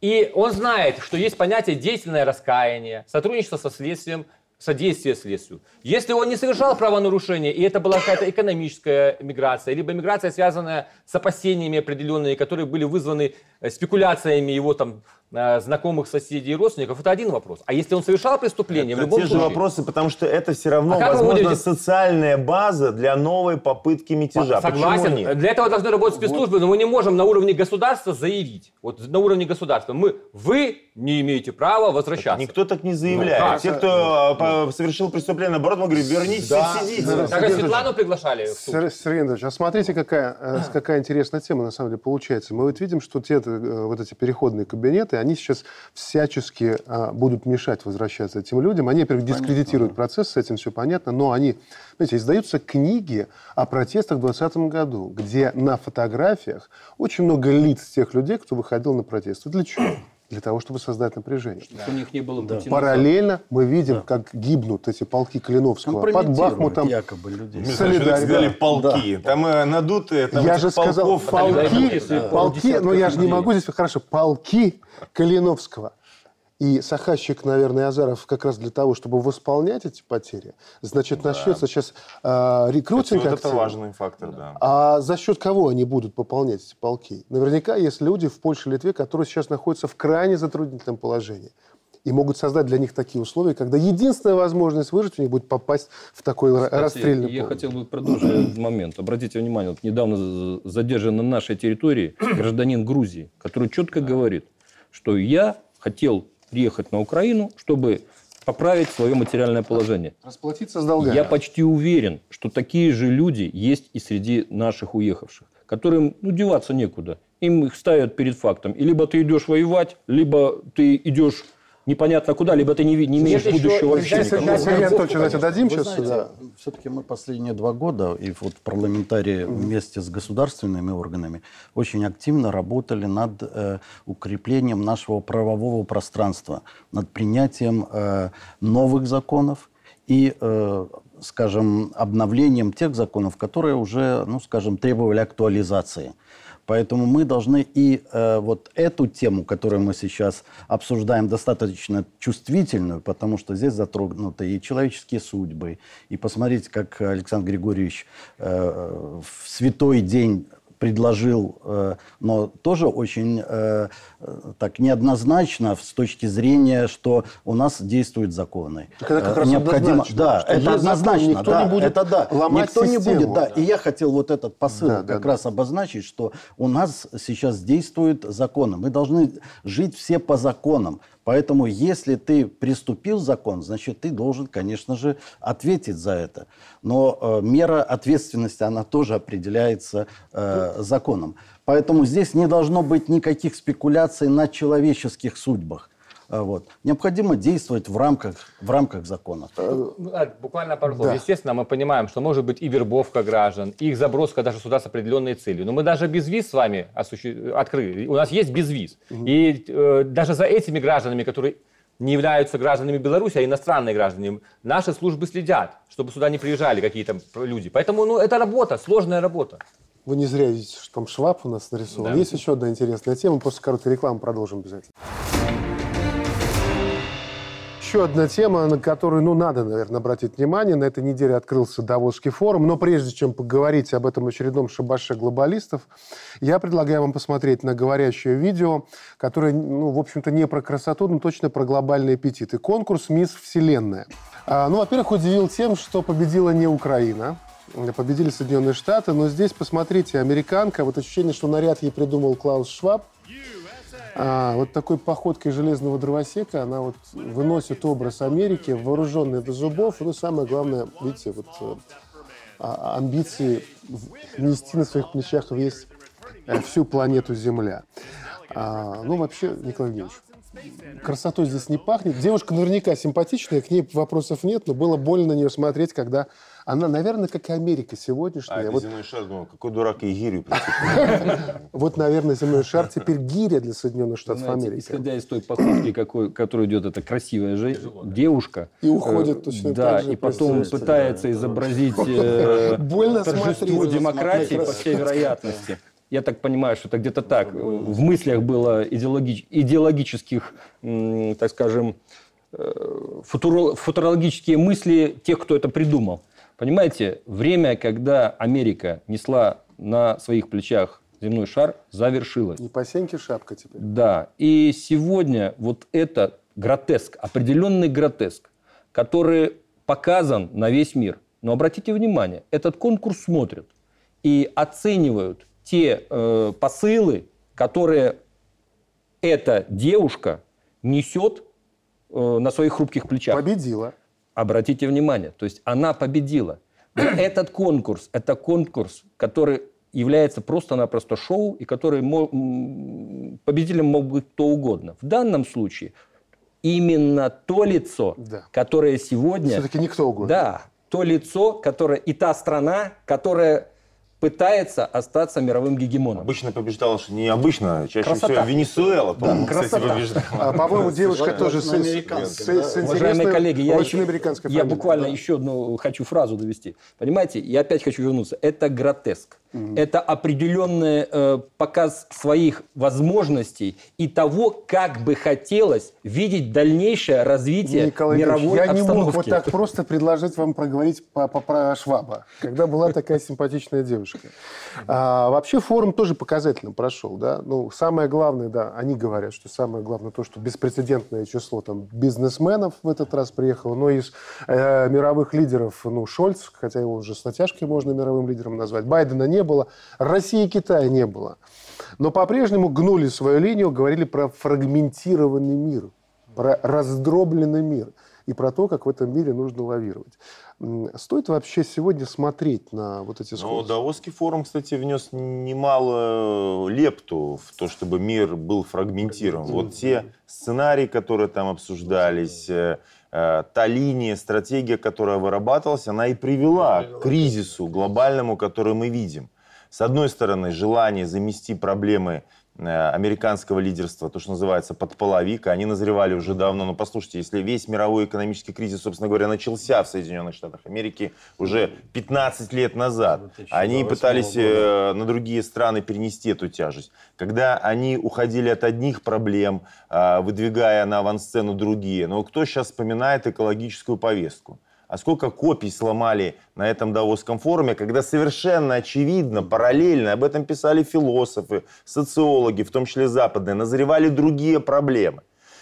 И он знает, что есть понятие деятельное раскаяние, сотрудничество со следствием, содействие следствию. Если он не совершал правонарушение, и это была какая-то экономическая миграция, либо миграция, связанная с опасениями определенными, которые были вызваны э, спекуляциями его там знакомых, соседей и родственников, это один вопрос. А если он совершал преступление, в Это любом те же случае... вопросы, потому что это все равно, А возможно, будете- социальная база для новой попытки мятежа. Согласен. Нет? Для этого должны работать спецслужбы, но мы не можем на уровне государства заявить. Вот на уровне государства мы, вы не имеете права возвращаться. Никто так не заявляет. Ну, как? Те, кто а, по- совершил преступление, наоборот, мы говорим, вернитесь Да, и сидите. да. Так а Светлану приглашали в суд. Сер- Сергей Андреевич, а смотрите, какая, э, какая интересная тема на самом деле получается. Мы вот видим, что те, э, вот эти переходные кабинеты, они сейчас всячески а, будут мешать возвращаться этим людям. Они, во-первых, дискредитируют процесс, с этим все понятно, но они, знаете, издаются книги о протестах в 2020 году, где на фотографиях очень много лиц тех людей, кто выходил на протесты. Для чего? Для того, чтобы создать напряжение. У них не было назад. Параллельно мы видим, как гибнут эти полки Клиновского под Бахмутом. якобы людей. Вы сказали да. полки. Там э, надутые, там я же сказал полков. полки, Да. полки, но я же не могу здесь, хорошо, полки Калиновского. И Сахащик, наверное, Азаров как раз для того, чтобы восполнять эти потери, значит, начнется сейчас э, Кстати, рекрутинг вот это активный. важный фактор, да. А за счет кого они будут пополнять эти полки? Наверняка есть люди в Польше и Литве, которые сейчас находятся в крайне затруднительном положении. и могут создать для них такие условия, когда единственная возможность выжить у них будет попасть в такой Кстати, расстрельный Я хотел бы продолжить этот момент. Обратите внимание, вот недавно задержан на нашей территории гражданин Грузии, который четко говорит, что я хотел приехать на Украину, чтобы поправить свое материальное положение. Расплатиться с долгами. Я почти уверен, что такие же люди есть и среди наших уехавших, которым ну, деваться некуда. Им их ставят перед фактом. И либо ты идешь воевать, либо ты идешь непонятно куда, либо ты не, не имеешь Нет, будущего вообще. Если Сергей Анатольевич отдадим сейчас знаете, сюда. Все-таки мы последние два года, и вот парламентарии вместе с государственными органами очень активно работали над э, укреплением нашего правового пространства, над принятием э, новых законов и э, скажем, обновлением тех законов, которые уже, ну, скажем, требовали актуализации. Поэтому мы должны и э, вот эту тему, которую мы сейчас обсуждаем, достаточно чувствительную, потому что здесь затронуты и человеческие судьбы. И посмотрите, как Александр Григорьевич э, в святой день предложил, э, но тоже очень э, так неоднозначно с точки зрения, что у нас действуют законы. Так это как раз Необходимо, да, это однозначно, никто да, не будет это да, ломать никто систему. не будет, да. И я хотел вот этот посыл да, как да, раз да. обозначить, что у нас сейчас действуют законы. Мы должны жить все по законам. Поэтому, если ты приступил закон, значит, ты должен, конечно же, ответить за это. Но э, мера ответственности, она тоже определяется э, законом. Поэтому здесь не должно быть никаких спекуляций на человеческих судьбах. А, вот. Необходимо действовать в рамках, в рамках закона. Ну, буквально пару слов. Да. Естественно, мы понимаем, что может быть и вербовка граждан, и их заброска даже сюда с определенной целью. Но мы даже без виз с вами открыли. У нас есть без виз. Угу. И э, даже за этими гражданами, которые не являются гражданами Беларуси, а иностранные граждане, наши службы следят, чтобы сюда не приезжали какие-то люди. Поэтому ну, это работа, сложная работа. Вы не зря видите, что там шваб у нас нарисован. Да. Есть еще одна интересная тема. После короткой рекламы продолжим обязательно еще одна тема, на которую, ну, надо, наверное, обратить внимание. На этой неделе открылся Давосский форум. Но прежде чем поговорить об этом очередном шабаше глобалистов, я предлагаю вам посмотреть на говорящее видео, которое, ну, в общем-то, не про красоту, но точно про глобальный аппетит. И конкурс «Мисс Вселенная». А, ну, во-первых, удивил тем, что победила не Украина, победили Соединенные Штаты, но здесь, посмотрите, американка, вот ощущение, что наряд ей придумал Клаус Шваб – а, вот такой походкой железного дровосека она вот выносит образ Америки, вооруженной до зубов. Ну, самое главное, видите, вот э, а, амбиции нести на своих плечах весь, э, всю планету Земля. А, ну, вообще, Николай Евгеньевич, красотой здесь не пахнет. Девушка наверняка симпатичная, к ней вопросов нет, но было больно на нее смотреть, когда она, наверное, как и Америка сегодняшняя. А, вот... земной шар, думал, какой дурак и гирю *laughs* Вот, наверное, земной шар теперь гиря для Соединенных Штатов Америки. Исходя из той походки, которую идет эта красивая девушка. И уходит э, точно Да, и потом пытается изобразить э, *laughs* торжество демократии, по всей вероятности. Я так понимаю, что это где-то так. В мыслях было идеологических, так скажем, э, футурологические мысли тех, кто это придумал. Понимаете, время, когда Америка несла на своих плечах земной шар, завершилось. Не по сеньке шапка теперь. Да. И сегодня вот это гротеск, определенный гротеск, который показан на весь мир. Но обратите внимание, этот конкурс смотрят и оценивают те э, посылы, которые эта девушка несет э, на своих хрупких плечах. Победила. Обратите внимание, то есть она победила. Но *clears throat* этот конкурс, это конкурс, который является просто-напросто шоу, и который победителем мог быть кто угодно. В данном случае именно то лицо, да. которое сегодня... Все-таки никто угодно. Да, то лицо, которое и та страна, которая пытается остаться мировым гегемоном. Обычно побеждала, что не обычно, чаще Красота. всего Венесуэла, по-моему, да, кстати, побеждала. А, по-моему, девушка тоже с, с, с, с Уважаемые коллеги, я, еще, я буквально да. еще одну хочу фразу довести. Понимаете, я опять хочу вернуться. Это гротеск. Это определенный э, показ своих возможностей и того, как бы хотелось видеть дальнейшее развитие Николай мировой я обстановки. не мог вот так просто предложить вам проговорить по, по- про Шваба, когда была такая симпатичная девушка. А, вообще форум тоже показательно прошел, да. Ну, самое главное, да, они говорят, что самое главное то, что беспрецедентное число там бизнесменов в этот раз приехало, но из э, мировых лидеров, ну, Шольц, хотя его уже с натяжкой можно мировым лидером назвать, Байдена не было, России и Китая не было. Но по-прежнему гнули свою линию, говорили про фрагментированный мир, про раздробленный мир и про то, как в этом мире нужно лавировать. Стоит вообще сегодня смотреть на вот эти сходства? Даосский форум, кстати, внес немало лепту в то, чтобы мир был фрагментирован. Вот те сценарии, которые там обсуждались, э, э, та линия, стратегия, которая вырабатывалась, она и привела к кризису глобальному, который мы видим. С одной стороны, желание замести проблемы э, американского лидерства, то, что называется, под половик, они назревали уже давно. Но послушайте, если весь мировой экономический кризис, собственно говоря, начался в Соединенных Штатах Америки уже 15 лет назад, они пытались э, на другие страны перенести эту тяжесть. Когда они уходили от одних проблем, э, выдвигая на авансцену другие. Но кто сейчас вспоминает экологическую повестку? А сколько копий сломали на этом Давосском форуме, когда совершенно очевидно, параллельно, об этом писали философы, социологи, в том числе западные, назревали другие проблемы.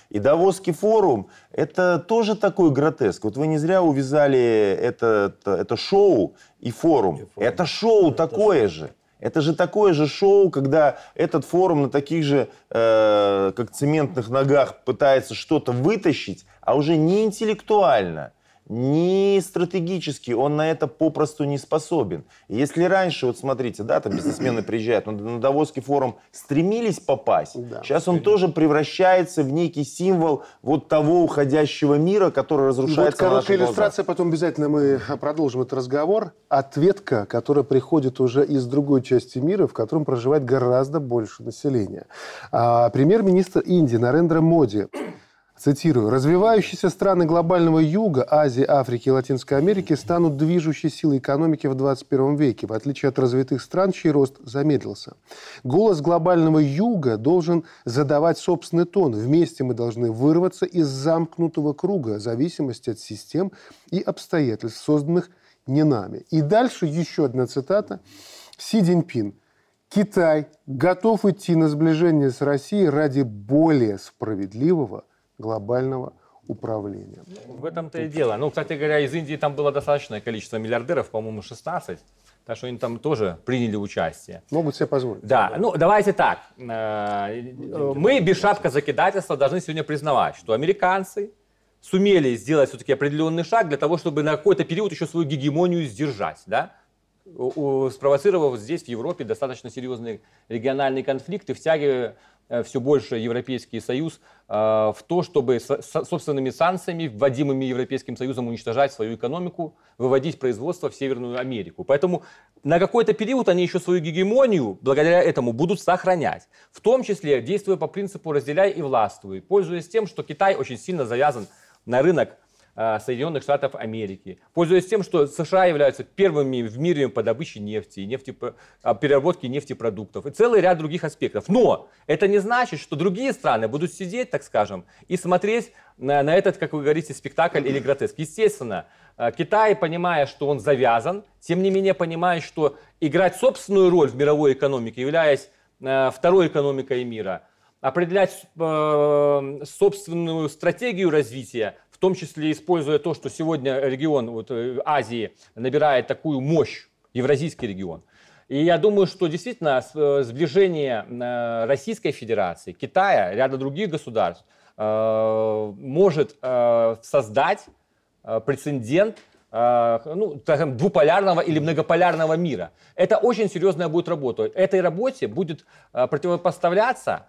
И Давосский форум – это тоже такой гротеск. Вот вы не зря увязали это, это, это шоу и форум. Это шоу такое же. Это же такое же шоу, когда этот форум на таких же, э, как цементных ногах пытается что-то вытащить, а уже не интеллектуально, не стратегически, он на это попросту не способен. Если раньше, вот смотрите, да, там бизнесмены *clears throat* приезжают, на, на Давосский форум стремились попасть, Да. сейчас он тоже превращается в некий символ вот того уходящего мира, который разрушается вот на короткая наших глазах. иллюстрация, потом обязательно мы продолжим этот разговор. Ответка, которая приходит уже из другой части мира, в котором проживает гораздо больше населения. А, Премьер-министр Индии Нарендра Моди Цитирую. «Развивающиеся страны глобального юга, Азии, Африки и Латинской Америки станут движущей силой экономики в 21 веке, в отличие от развитых стран, чей рост замедлился. Голос глобального юга должен задавать собственный тон. Вместе мы должны вырваться из замкнутого круга зависимости от систем и обстоятельств, созданных не нами». И дальше еще одна цитата. Си Цзиньпин. Китай готов идти на сближение с Россией ради более справедливого глобального управления. В этом-то и дело. Ну, кстати говоря, из Индии там было достаточное количество миллиардеров, по-моему, 16. Так что они там тоже приняли участие. Могут себе позволить. Да, ну давайте так. Э, Мы без шапка закидательства должны сегодня признавать, что американцы сумели сделать все-таки определенный шаг для того, чтобы на какой-то период еще свою гегемонию сдержать, да? Спровоцировав здесь, в Европе, достаточно серьезные региональные конфликты, втягивая все больше Европейский Союз э, в то, чтобы со- со- собственными санкциями, вводимыми Европейским Союзом, уничтожать свою экономику, выводить производство в Северную Америку. Поэтому на какой-то период они еще свою гегемонию благодаря этому будут сохранять. В том числе действуя по принципу «разделяй и властвуй», пользуясь тем, что Китай очень сильно завязан на рынок э, Соединенных Штатов Америки, пользуясь тем, что США являются первыми в мире по добыче нефти, нефти переработке нефтепродуктов и целый ряд других аспектов. Но это не значит, что другие страны будут сидеть, так скажем, и смотреть на, на этот, как вы говорите, спектакль или гротеск. Естественно, э, Китай, понимая, что он завязан, тем не менее понимает, что играть собственную роль в мировой экономике, являясь э, второй экономикой мира, определять э, собственную стратегию развития, в том числе используя то, что сегодня регион вот, э, Азии набирает такую мощь, евразийский регион. И я думаю, что действительно э, сближение э, Российской Федерации, Китая, ряда других государств может создать прецедент ну, скажем, двуполярного или многополярного мира. Это очень серьезная будет работа. Этой работе будет противопоставляться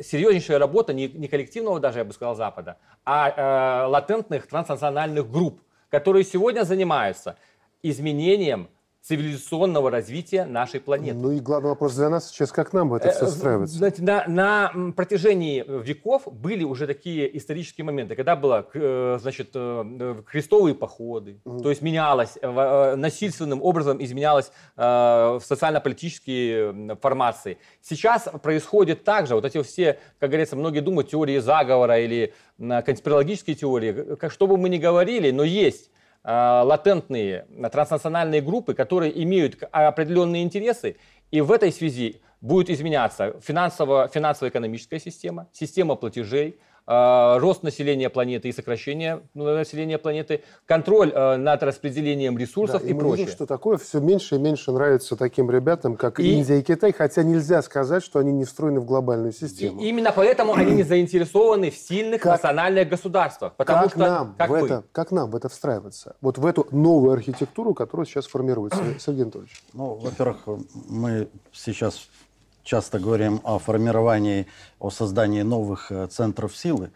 серьезнейшая работа не, не коллективного даже, я бы сказал, Запада, а э, латентных транснациональных групп, которые сегодня занимаются изменением цивилизационного развития нашей планеты. Ну и главный вопрос для нас сейчас, как нам в это все Э, встраивается? Знаете, на, на протяжении веков были уже такие исторические моменты, когда было, э, значит, э, э, крестовые походы, то есть менялось, э, в- э, насильственным образом изменялось э, социально-политические формации. Сейчас происходит так же, вот эти все, как говорится, многие думают, теории заговора или конспирологические теории, как, что бы мы ни говорили, но есть э, латентные э, транснациональные группы, которые имеют к- определенные интересы, и в этой связи будет изменяться финансово, финансово-экономическая система, система платежей, э, рост населения планеты и сокращение ну, населения планеты, контроль э, над распределением ресурсов Да, и, мы прочее. видим, что такое все меньше и меньше нравится таким ребятам, как И- Индия и Китай, хотя нельзя сказать, что они не встроены в глобальную И систему. именно поэтому они не заинтересованы в сильных Как- национальных государствах. Потому как, что, нам как в вы, это, как нам в это встраиваться? Вот в эту новую архитектуру, которая сейчас формируется. *clears throat* Сергей Анатольевич. Ну, во-первых, мы сейчас часто говорим о формировании, о создании новых э, центров силы.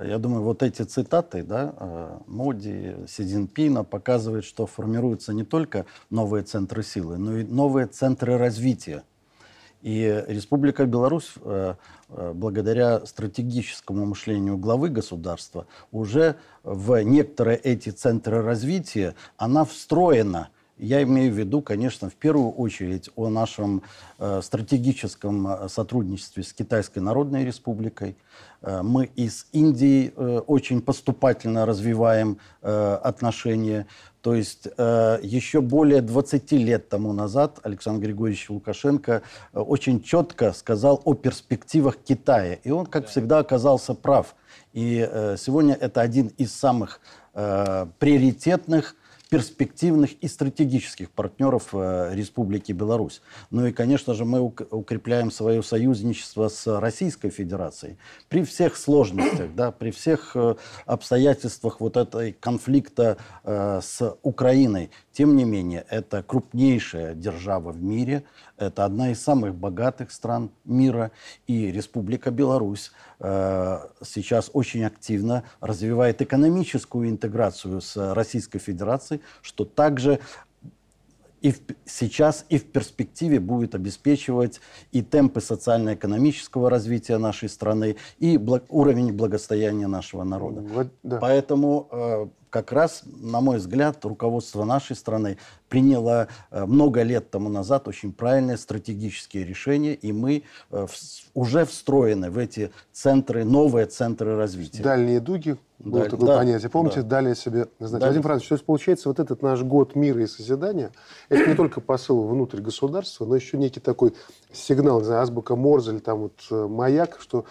Я думаю, вот эти цитаты, да, э, Моди, Си Цзиньпина показывают, что формируются не только новые центры силы, но и новые центры развития. И Республика Беларусь, э, благодаря стратегическому мышлению главы государства, уже в некоторые эти центры развития, она встроена. Я имею в виду, конечно, в первую очередь о нашем э, стратегическом э, сотрудничестве с Китайской Народной Республикой. Э, мы и с Индией э, очень поступательно развиваем э, отношения. То есть э, еще более 20 лет тому назад Александр Григорьевич Лукашенко очень четко сказал о перспективах Китая. И он, как всегда, оказался прав. И сегодня это один из самых приоритетных перспективных и стратегических партнеров э, Республики Беларусь. Ну и, конечно же, мы ук- укрепляем свое союзничество с Российской Федерацией. При всех сложностях, да, при всех э, обстоятельствах вот этой конфликта э, с Украиной, тем не менее, это крупнейшая держава в мире, это одна из самых богатых стран мира, и Республика Беларусь э, сейчас очень активно развивает экономическую интеграцию с Российской Федерацией, что также и в- сейчас, и в перспективе будет обеспечивать и темпы социально-экономического развития нашей страны, и бла- уровень благосостояния нашего народа. Вот, да. Поэтому э, как раз, на мой взгляд, руководство нашей страны приняло э, много лет тому назад очень правильные стратегические решения, и мы э, уже встроены в эти центры, новые центры развития. Дальние дуги, было Да, такое да, понятие. Помните, да. дали себе. Да. Владимир Францович, то есть получается, вот этот наш год мира и созидания, это не только посыл внутрь государства, но еще некий такой сигнал, не знаю, азбука Морзе или там вот э, маяк, что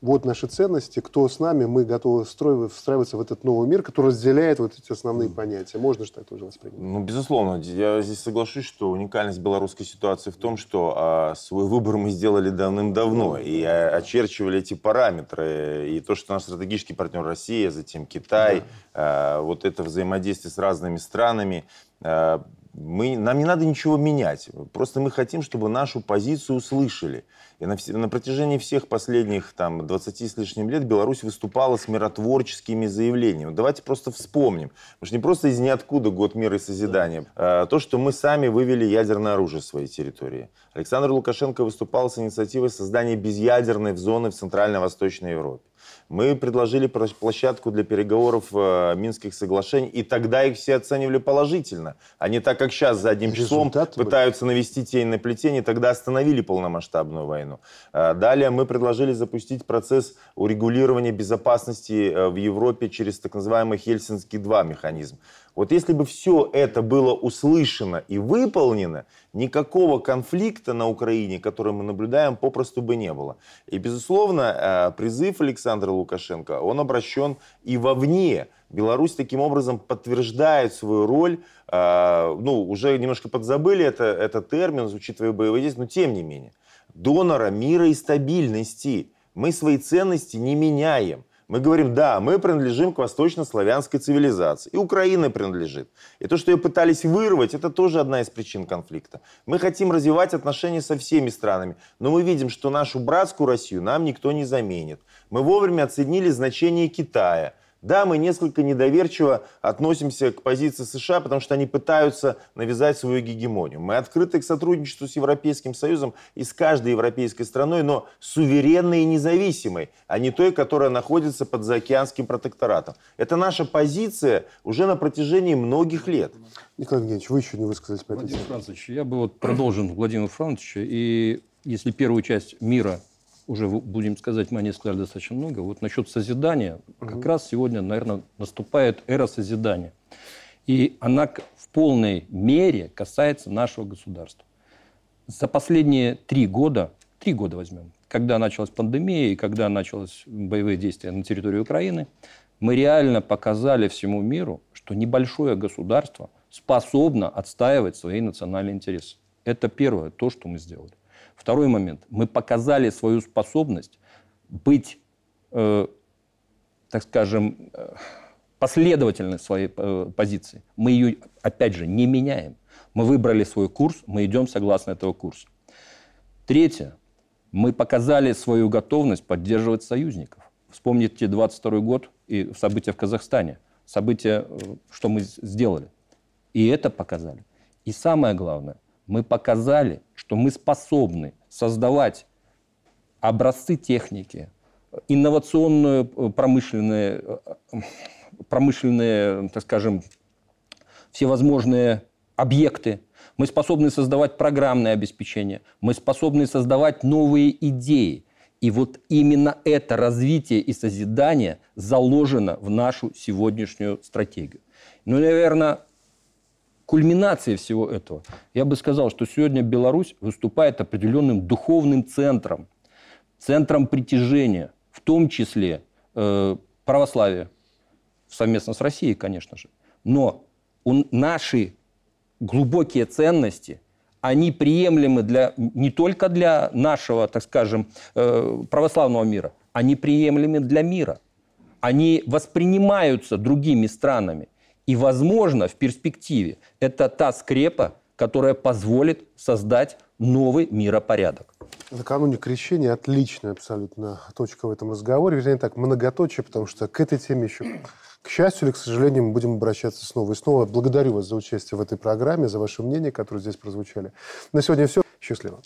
вот наши ценности, кто с нами, мы готовы встраиваться в этот новый мир, который разделяет вот эти основные понятия. Можно же так тоже воспринимать? Ну, безусловно, я здесь соглашусь, что уникальность белорусской ситуации в том, что а, свой выбор мы сделали давным-давно и а, очерчивали эти параметры. И то, что наш стратегический партнер Россия, затем Китай, а, вот это взаимодействие с разными странами, а, мы, нам не надо ничего менять. Просто мы хотим, чтобы нашу позицию услышали. И на, на протяжении всех последних там, 20 с лишним лет Беларусь выступала с миротворческими заявлениями. Давайте просто вспомним. Потому что не просто из ниоткуда год мира и созидания. А, то, что мы сами вывели ядерное оружие с своей территории. Александр Лукашенко выступал с инициативой создания безъядерной зоны в Центрально-Восточной Европе. Мы предложили площадку для переговоров э, Минских соглашений, и тогда их все оценивали положительно, а не так, как сейчас за одним числом Результаты были. пытаются навести тень на плетень, и тогда остановили полномасштабную войну. А, Далее мы предложили запустить процесс урегулирования безопасности э, в Европе через так называемый Хельсинский-2 механизм. Вот если бы все это было услышано и выполнено, никакого конфликта на Украине, который мы наблюдаем, попросту бы не было. И, безусловно, э, призыв Александра Лукашенко, он обращен и вовне. Беларусь таким образом подтверждает свою роль, э, ну, уже немножко подзабыли это, этот термин, учитывая боевые действия, но тем не менее, донора мира и стабильности. Мы свои ценности не меняем. Мы говорим, да, мы принадлежим к восточнославянской цивилизации. И Украина принадлежит. И то, что ее пытались вырвать, это тоже одна из причин конфликта. Мы хотим развивать отношения со всеми странами. Но мы видим, что нашу братскую Россию нам никто не заменит. Мы вовремя оценили значение Китая. Да, мы несколько недоверчиво относимся к позиции США, потому что они пытаются навязать свою гегемонию. Мы открыты к сотрудничеству с Европейским Союзом и с каждой европейской страной, но суверенной и независимой, а не той, которая находится под заокеанским протекторатом. Это наша позиция уже на протяжении многих лет. Николай Евгеньевич, вы еще не высказались по этой Владимир. Францович, я бы вот продолжил Владимира Францовича. И если первую часть мира уже, будем сказать, мы о ней сказали достаточно много, вот насчет созидания, как раз сегодня, наверное, наступает эра созидания. И она в полной мере касается нашего государства. За последние три года, три года возьмем, когда началась пандемия и когда начались боевые действия на территории Украины, мы реально показали всему миру, что небольшое государство способно отстаивать свои национальные интересы. Это первое, то, что мы сделали. Второй момент. Мы показали свою способность быть, э, так скажем, э, последовательной своей э, позиции. Мы ее, опять же, не меняем. Мы выбрали свой курс, мы идем согласно этого курса. Третье. Мы показали свою готовность поддерживать союзников. Вспомните 22 год и события в Казахстане. События, э, что мы сделали. И это показали. И самое главное, мы показали, что мы способны создавать образцы техники, инновационную э, промышленные, э, промышленные, так скажем, всевозможные объекты. Мы способны создавать программное обеспечение. Мы способны создавать новые идеи. И вот именно это развитие и созидание заложено в нашу сегодняшнюю стратегию. Ну, наверное, кульминацией всего этого, я бы сказал, что сегодня Беларусь выступает определенным духовным центром, центром притяжения, в том числе э, православия, совместно с Россией, конечно же. Но у- наши глубокие ценности, они приемлемы для, не только для нашего, так скажем, э, православного мира, они приемлемы для мира. Они воспринимаются другими странами. И, возможно, в перспективе это та скрепа, которая позволит создать новый миропорядок. Накануне крещения отличная абсолютно точка в этом разговоре. Вернее, так, многоточие, потому что к этой теме еще, к счастью или к сожалению, мы будем обращаться снова и снова. Благодарю вас за участие в этой программе, за ваше мнение, которое здесь прозвучали. На сегодня все. Счастливо.